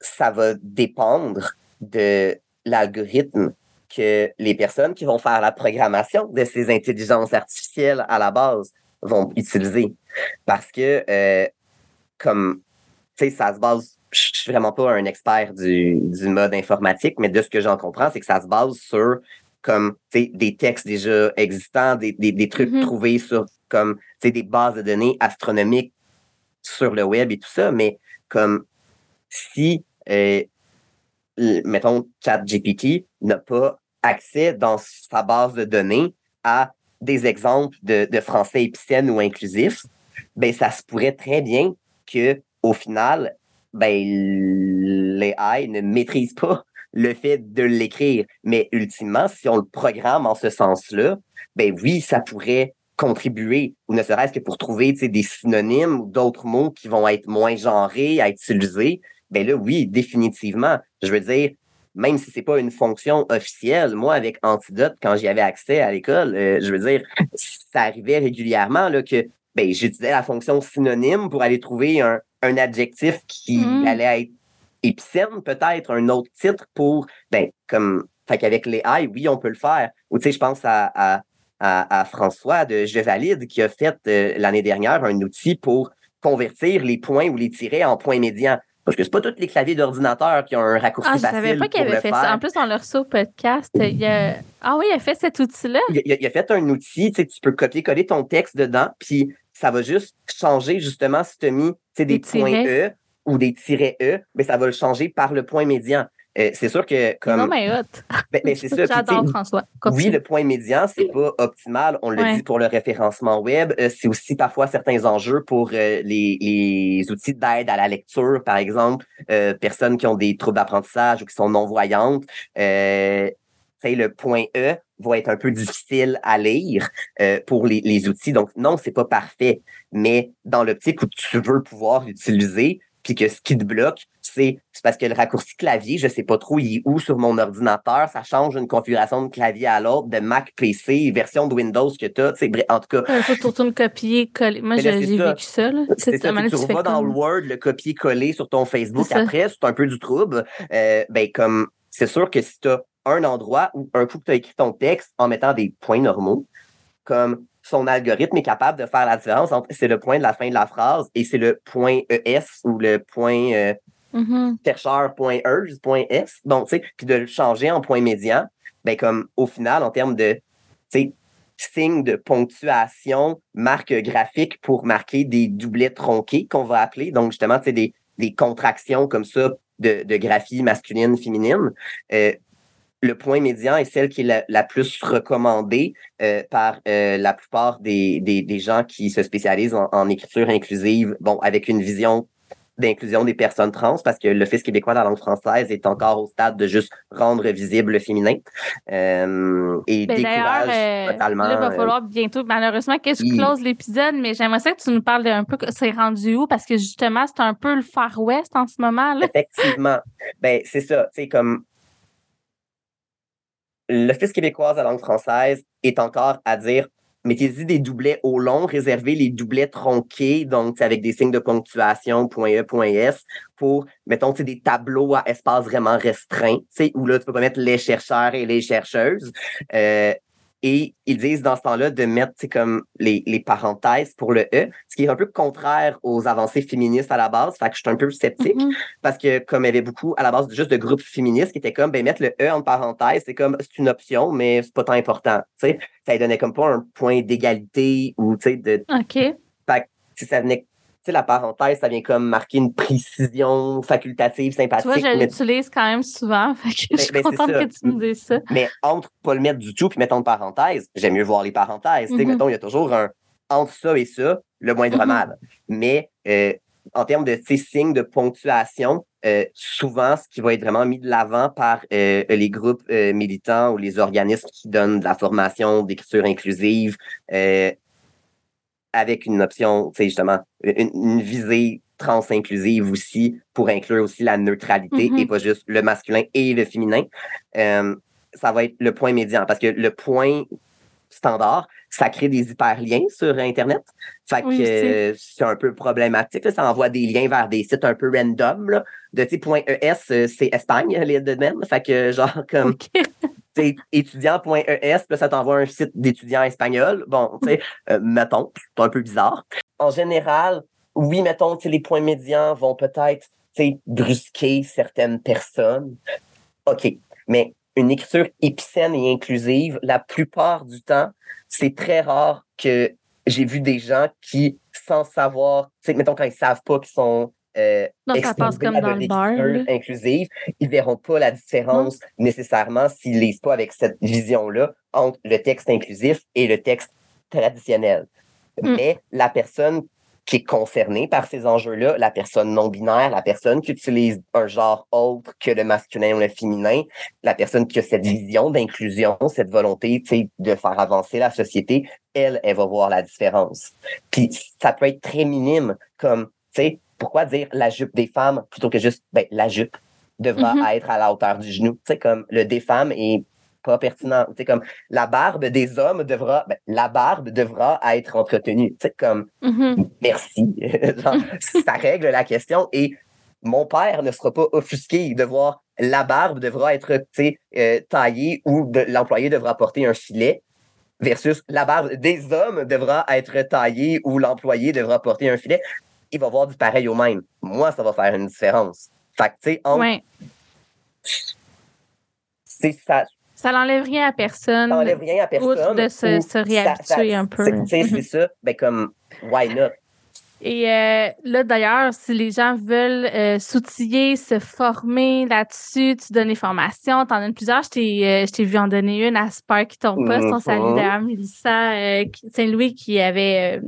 ça va dépendre de l'algorithme que les personnes qui vont faire la programmation de ces intelligences artificielles à la base vont utiliser. Parce que, euh, comme, tu sais, ça se base, je suis vraiment pas un expert du, du mode informatique, mais de ce que j'en comprends, c'est que ça se base sur comme des textes déjà existants, des, des, trucs mm-hmm. trouvés sur comme des bases de données astronomiques sur le web et tout ça, mais comme si, euh, mettons, ChatGPT n'a pas accès dans sa base de données à des exemples de, français épicène ou inclusif, ben ça se pourrait très bien que au final, ben les AI ne maîtrisent pas le fait de l'écrire. Mais ultimement, si on le programme en ce sens-là, ben oui, ça pourrait contribuer, ou ne serait-ce que pour trouver des synonymes ou d'autres mots qui vont être moins genrés à utiliser, ben là, oui, définitivement. Je veux dire, même si c'est pas une fonction officielle, moi, avec Antidote, quand j'y avais accès à l'école, euh, je veux dire, ça arrivait régulièrement là, que ben, j'utilisais la fonction synonyme pour aller trouver un, un adjectif qui Mm. allait être épicène, peut-être, un autre titre pour, ben, comme, fait qu'avec les I, oui, on peut le faire. Ou, tu sais, je pense à, à, à, à François de Je Valide qui a fait euh, l'année dernière un outil pour convertir les points ou les tirets en points médians. Parce que c'est pas tous les claviers d'ordinateur qui ont un raccourci Ah, je facile savais pas qu'il avait fait faire. ça. En plus, l'a reçu au podcast. Il y a... Ah oui, il a fait cet outil-là. il, a, il a fait un outil, tu sais, tu peux copier-coller ton texte dedans, puis ça va juste changer justement si tu as mis tu sais, des, Des points tirets. E ou des tirets E, mais ça va le changer par le point médian. Euh, c'est sûr que comme Non, mais hot. ben, ben, c'est ça. J'adore François. oui, le point médian, c'est pas optimal. On le Ouais. dit pour le référencement web. Euh, c'est aussi parfois certains enjeux pour euh, les, les outils d'aide à la lecture, par exemple, euh, personnes qui ont des troubles d'apprentissage ou qui sont non-voyantes. Euh, tu sais, le point E va être un peu difficile à lire euh, pour les, les outils. Donc, non, c'est pas parfait. Mais dans l'optique où tu veux pouvoir l'utiliser, puis que ce qui te bloque, c'est c'est parce que le raccourci clavier, je sais pas trop, il est où sur mon ordinateur. Ça change d'une configuration de clavier à l'autre, de Mac, PC, version de Windows que tu as. En tout cas, Il faut que tu retournes copier, coller. Moi, j'ai vécu ça. C'est ça, tu revois dans le Word le copier-coller sur ton Facebook après, c'est un peu du trouble. Euh, ben, comme c'est sûr que si tu as un endroit où un coup que tu as écrit ton texte en mettant des points normaux, comme son algorithme est capable de faire la différence entre c'est le point de la fin de la phrase et c'est le point ES ou le point euh, Mhm. chercheur.euse.s, bon, tu sais, puis de le changer en point médian, ben comme au final, en termes de, tu sais, signe de ponctuation, marque graphique pour marquer des doublets tronqués qu'on va appeler, donc justement, tu sais, des, des contractions comme ça de, de graphie masculine, féminine. Euh, le point médian est celle qui est la, la plus recommandée euh, par euh, la plupart des, des, des gens qui se spécialisent en, en écriture inclusive, bon, avec une vision d'inclusion des personnes trans, parce que l'Office québécois de la langue française est encore au stade de juste rendre visible le féminin. Euh, et Ben, décourage D'ailleurs, totalement. là, il va falloir bientôt, malheureusement, que je oui. close l'épisode, mais j'aimerais ça que tu nous parles d'un peu, que c'est rendu où, parce que justement, c'est un peu le Far West en ce moment. Là. Effectivement. Ben, c'est ça. Tu sais, comme l'Office québécois de la langue française est encore à dire mettez-y des doublets au long, réservez les doublets tronqués, donc avec des signes de ponctuation, .e, .s, pour, mettons, des tableaux à espace vraiment restreint, où là, tu peux pas mettre les chercheurs et les chercheuses. Euh, et ils disent dans ce temps-là de mettre comme les, les parenthèses pour le E, ce qui est un peu contraire aux avancées féministes à la base. Fait que je suis un peu sceptique Mhm. parce que comme il y avait beaucoup à la base juste de groupes féministes qui étaient comme ben mettre le E en parenthèse, c'est comme c'est une option, mais c'est pas tant important. Ça donnait comme pas un point d'égalité ou tu sais de OK. fait que, ça venait sais, la parenthèse, ça vient comme marquer une précision facultative, Tu vois, sympathique. je l'utilise quand même souvent. Fait que je suis Ben, ben, c'est contente que tu me dises ça. mais entre pas le mettre du tout puis mettre en parenthèse, j'aime mieux voir les parenthèses. Mhm. mettons, il y a toujours un entre ça et ça, le moindre Mhm. mal. Mais euh, en termes de ces signes de ponctuation, euh, souvent, ce qui va être vraiment mis de l'avant par euh, les groupes euh, militants ou les organismes qui donnent de la formation d'écriture inclusive avec une option, tu sais, justement, une, une visée trans-inclusive aussi pour inclure aussi la neutralité Mhm. et pas juste le masculin et le féminin. Euh, ça va être le point médian parce que le point standard, ça crée des hyperliens sur Internet. Fait que Oui, euh, c'est un peu problématique. là. Ça envoie des liens vers des sites un peu random. Là. De point .es, euh, c'est Espagne, les de même. Fait que genre comme. étudiant.es, puis ça t'envoie un site d'étudiants espagnol. Bon, tu sais, euh, mettons, c'est un peu bizarre. En général, oui, mettons, les points médians vont peut-être, tu sais, brusquer certaines personnes. OK, mais une écriture épicène et inclusive, la plupart du temps, c'est très rare que j'ai vu des gens qui, sans savoir, tu sais, mettons, quand ils savent pas qu'ils sont euh, Non, ça passe comme dans le bar. inclusive, ils verront pas la différence nécessairement s'ils lisent pas avec cette vision-là entre le texte inclusif et le texte traditionnel. Mm. Mais la personne qui est concernée par ces enjeux-là, la personne non binaire, la personne qui utilise un genre autre que le masculin ou le féminin, la personne qui a cette vision d'inclusion, cette volonté de faire avancer la société, elle, elle va voir la différence. Puis ça peut être très minime, comme, tu sais, pourquoi dire la jupe des femmes plutôt que juste ben, la jupe? devra Mhm. être à la hauteur du genou? Tu sais, comme le des femmes est pas pertinent. Tu sais, comme la barbe des hommes devra, ben, la barbe devra être entretenue. Tu sais, comme Mhm. merci. Genre, ça règle la question et mon père ne sera pas offusqué de voir la barbe devra être euh, taillée ou de- l'employé devra porter un filet versus la barbe des hommes devra être taillée ou l'employé devra porter un filet. Il va voir du pareil au même. Moi, ça va faire une différence. Fait que, tu sais, entre- Ouais. c'est ça, Ça n'enlève rien à personne. ça n'enlève rien à personne. Outre de se- se ça- réhabituer ça- un peu. c'est- Tu sais, c'est ça. Ben, comme, why not? Et euh, là, d'ailleurs, si les gens veulent euh, s'outiller, se former là-dessus, tu donnes des formations, tu en donnes plusieurs. Je t'ai, euh, je t'ai vu en donner une à Spark, ton poste. On Mhm. salue d'ailleurs Mélissa euh, Saint-Louis qui avait euh,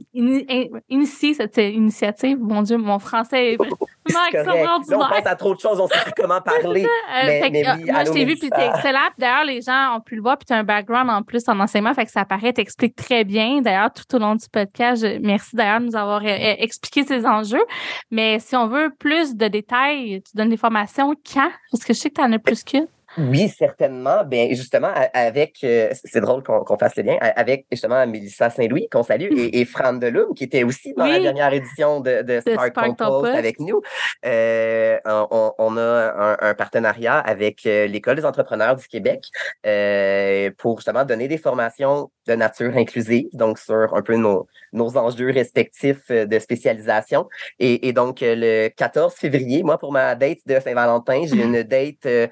in- initié cette initiative. Mon Dieu, mon français est vraiment correct. Là, on extraordinaire. pense à trop de choses, on sait plus comment parler. Euh, Mais- fait que, mais oui, moi, allô, je t'ai vu, puis t'es excellent. D'ailleurs, les gens ont pu le voir, puis tu as un background en plus en enseignement, fait que ça apparaît, t'expliques très bien. D'ailleurs, tout au long du podcast, je- merci d'ailleurs de nous avoir expliqué ces enjeux. Mais si on veut plus de détails, tu donnes des formations quand? Parce que je sais que tu en as plus qu'une. Oui, certainement. Ben, justement, avec, euh, c'est drôle qu'on fasse le lien, avec justement Mélissa Saint-Louis, qu'on salue, et, et Fran Delum, qui était aussi dans la dernière édition de, de Spark Spark Compost Post. avec nous. Euh, on, on a un, un partenariat avec euh, l'École des entrepreneurs du Québec euh, pour justement donner des formations de nature inclusive, donc sur un peu nos, nos enjeux respectifs euh, de spécialisation. Et, et donc, euh, le 14 février, moi, pour ma date de Saint-Valentin, j'ai une date euh,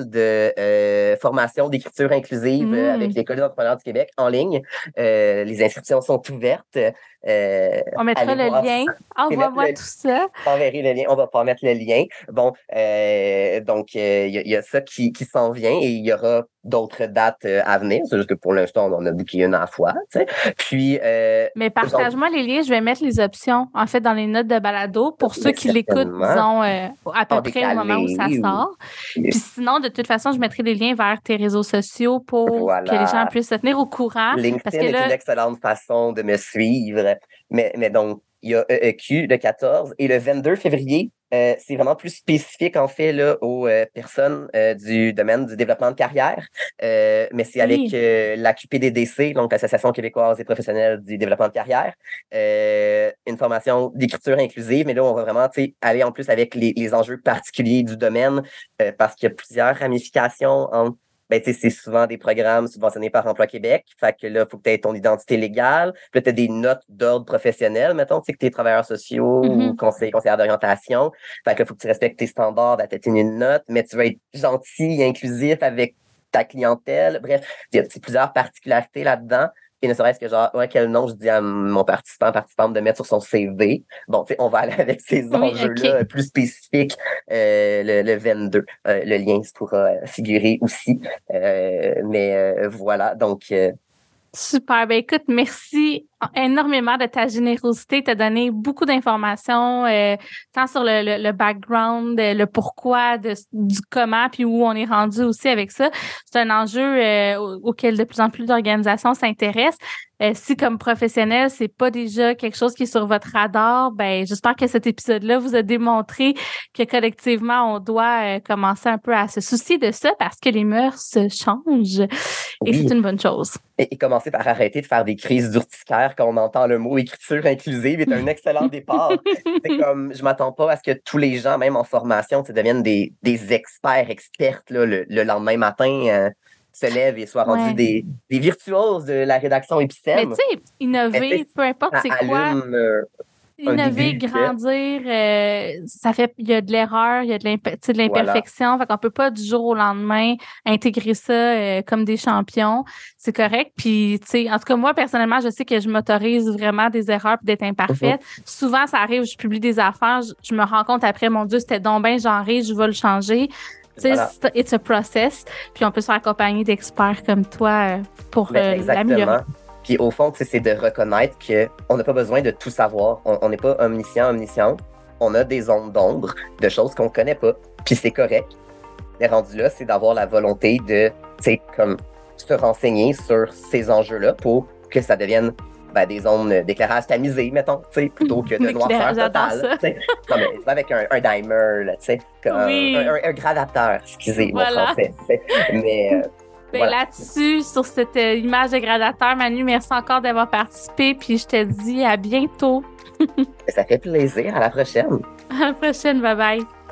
de euh, formation d'écriture inclusive euh, Mm. avec l'École des entrepreneurs du Québec en ligne. Euh, les inscriptions sont ouvertes. Euh, On mettra le lien. Envoie-moi tout ça. Enverrai le lien. On va pas mettre le lien. Bon, euh, donc, euh, il y, a- il y a ça qui, qui s'en vient et il y aura d'autres dates euh, à venir. C'est juste que pour l'instant, on en a booké une à la fois. Puis, euh, Mais partage-moi les liens. Je vais mettre les options, en fait, dans les notes de balado pour ceux qui l'écoutent, disons, euh, à peu près au moment où ça ou- sort. Puis sinon, de toute façon, je mettrai des liens vers tes réseaux sociaux pour Voilà. que les gens puissent se tenir au courant. Parce LinkedIn est une excellente façon de me suivre. Mais, mais donc, il y a EEQ le 14 et le 22 février, euh, c'est vraiment plus spécifique en fait là, aux euh, personnes euh, du domaine du développement de carrière. Mais c'est avec Oui. la QPDDC, donc l'Association québécoise et professionnelle du développement de carrière, une formation d'écriture inclusive. Mais là, on va vraiment aller en plus avec les, les enjeux particuliers du domaine parce qu'il y a plusieurs ramifications entre ben, tu sais, c'est souvent des programmes subventionnés par Emploi Québec. Fait que là, il faut que tu aies ton identité légale. Puis là, tu as des notes d'ordre professionnel. Mettons, tu sais, que tu es travailleur sociaux ou Mhm. conseiller, conseillère d'orientation. Fait que là, il faut que tu respectes tes standards d'atteindre une note, mais tu vas être gentil et inclusif avec ta clientèle. Bref, il y a plusieurs particularités là-dedans. Et ne serait-ce que genre, ouais, quel nom je dis à mon participant, participante de mettre sur son CV. Bon, tu sais, on va aller avec ces Oui, enjeux-là plus spécifiques euh, le, le 22. Euh, le lien se pourra euh, figurer aussi. Mais voilà, donc Super. Ben écoute, merci énormément de ta générosité. Tu as donné beaucoup d'informations, euh, tant sur le, le, le background, euh, le pourquoi, de, du comment, puis où on est rendu aussi avec ça. C'est un enjeu euh, au- auquel de plus en plus d'organisations s'intéressent. Euh, si comme professionnel, c'est pas déjà quelque chose qui est sur votre radar, ben j'espère que cet épisode-là vous a démontré que collectivement, on doit commencer un peu à se soucier de ça parce que les mœurs changent et Oui. c'est une bonne chose. et, et commencer par arrêter de faire des crises d'urticaire quand on entend le mot écriture inclusive est un excellent départ. C'est comme, je m'attends pas à ce que tous les gens, même en formation, deviennent des, des experts, expertes là, le, le lendemain matin. euh, se lèvent et soient rendus Ouais. des, des virtuoses de la rédaction Mais épicène. tu sais, innover, Mais tu sais, peu importe c'est quoi, allume, euh, innover, grandir, euh, ça fait, il y a de l'erreur, il y a de l'imperfection. Fait qu'on peut pas du jour au lendemain intégrer ça euh, comme des champions. C'est correct. Puis, tu sais, en tout cas, moi, personnellement, je sais que je m'autorise vraiment des erreurs puis d'être imparfaite. Mm-hmm. Souvent, ça arrive, je publie des affaires, je, je me rends compte après, mon Dieu, c'était donc bien genré, je vais le changer. Tu sais, Voilà. c'est- it's a process. Puis on peut se faire accompagner d'experts comme toi euh, pour Ben, euh, l'améliorer. Puis au fond, c'est de reconnaître qu'on n'a pas besoin de tout savoir. On n'est pas omniscient, omniscient. On a des ondes d'ombre de choses qu'on connaît pas. Puis c'est correct. Mais rendu là, c'est d'avoir la volonté de, tu sais, comme se renseigner sur ces enjeux-là pour que ça devienne ben, des zones d'éclairage tamisé, mettons, plutôt que de noirceur totale. Non, mais avec un, un dimer, là, comme un, un, gradateur, excusez moi français. Mais ben, là-dessus, sur cette euh, image de gradateur, Manu, merci encore d'avoir participé. Puis je te dis à bientôt. Ça fait plaisir. À la prochaine. À la prochaine. Bye bye.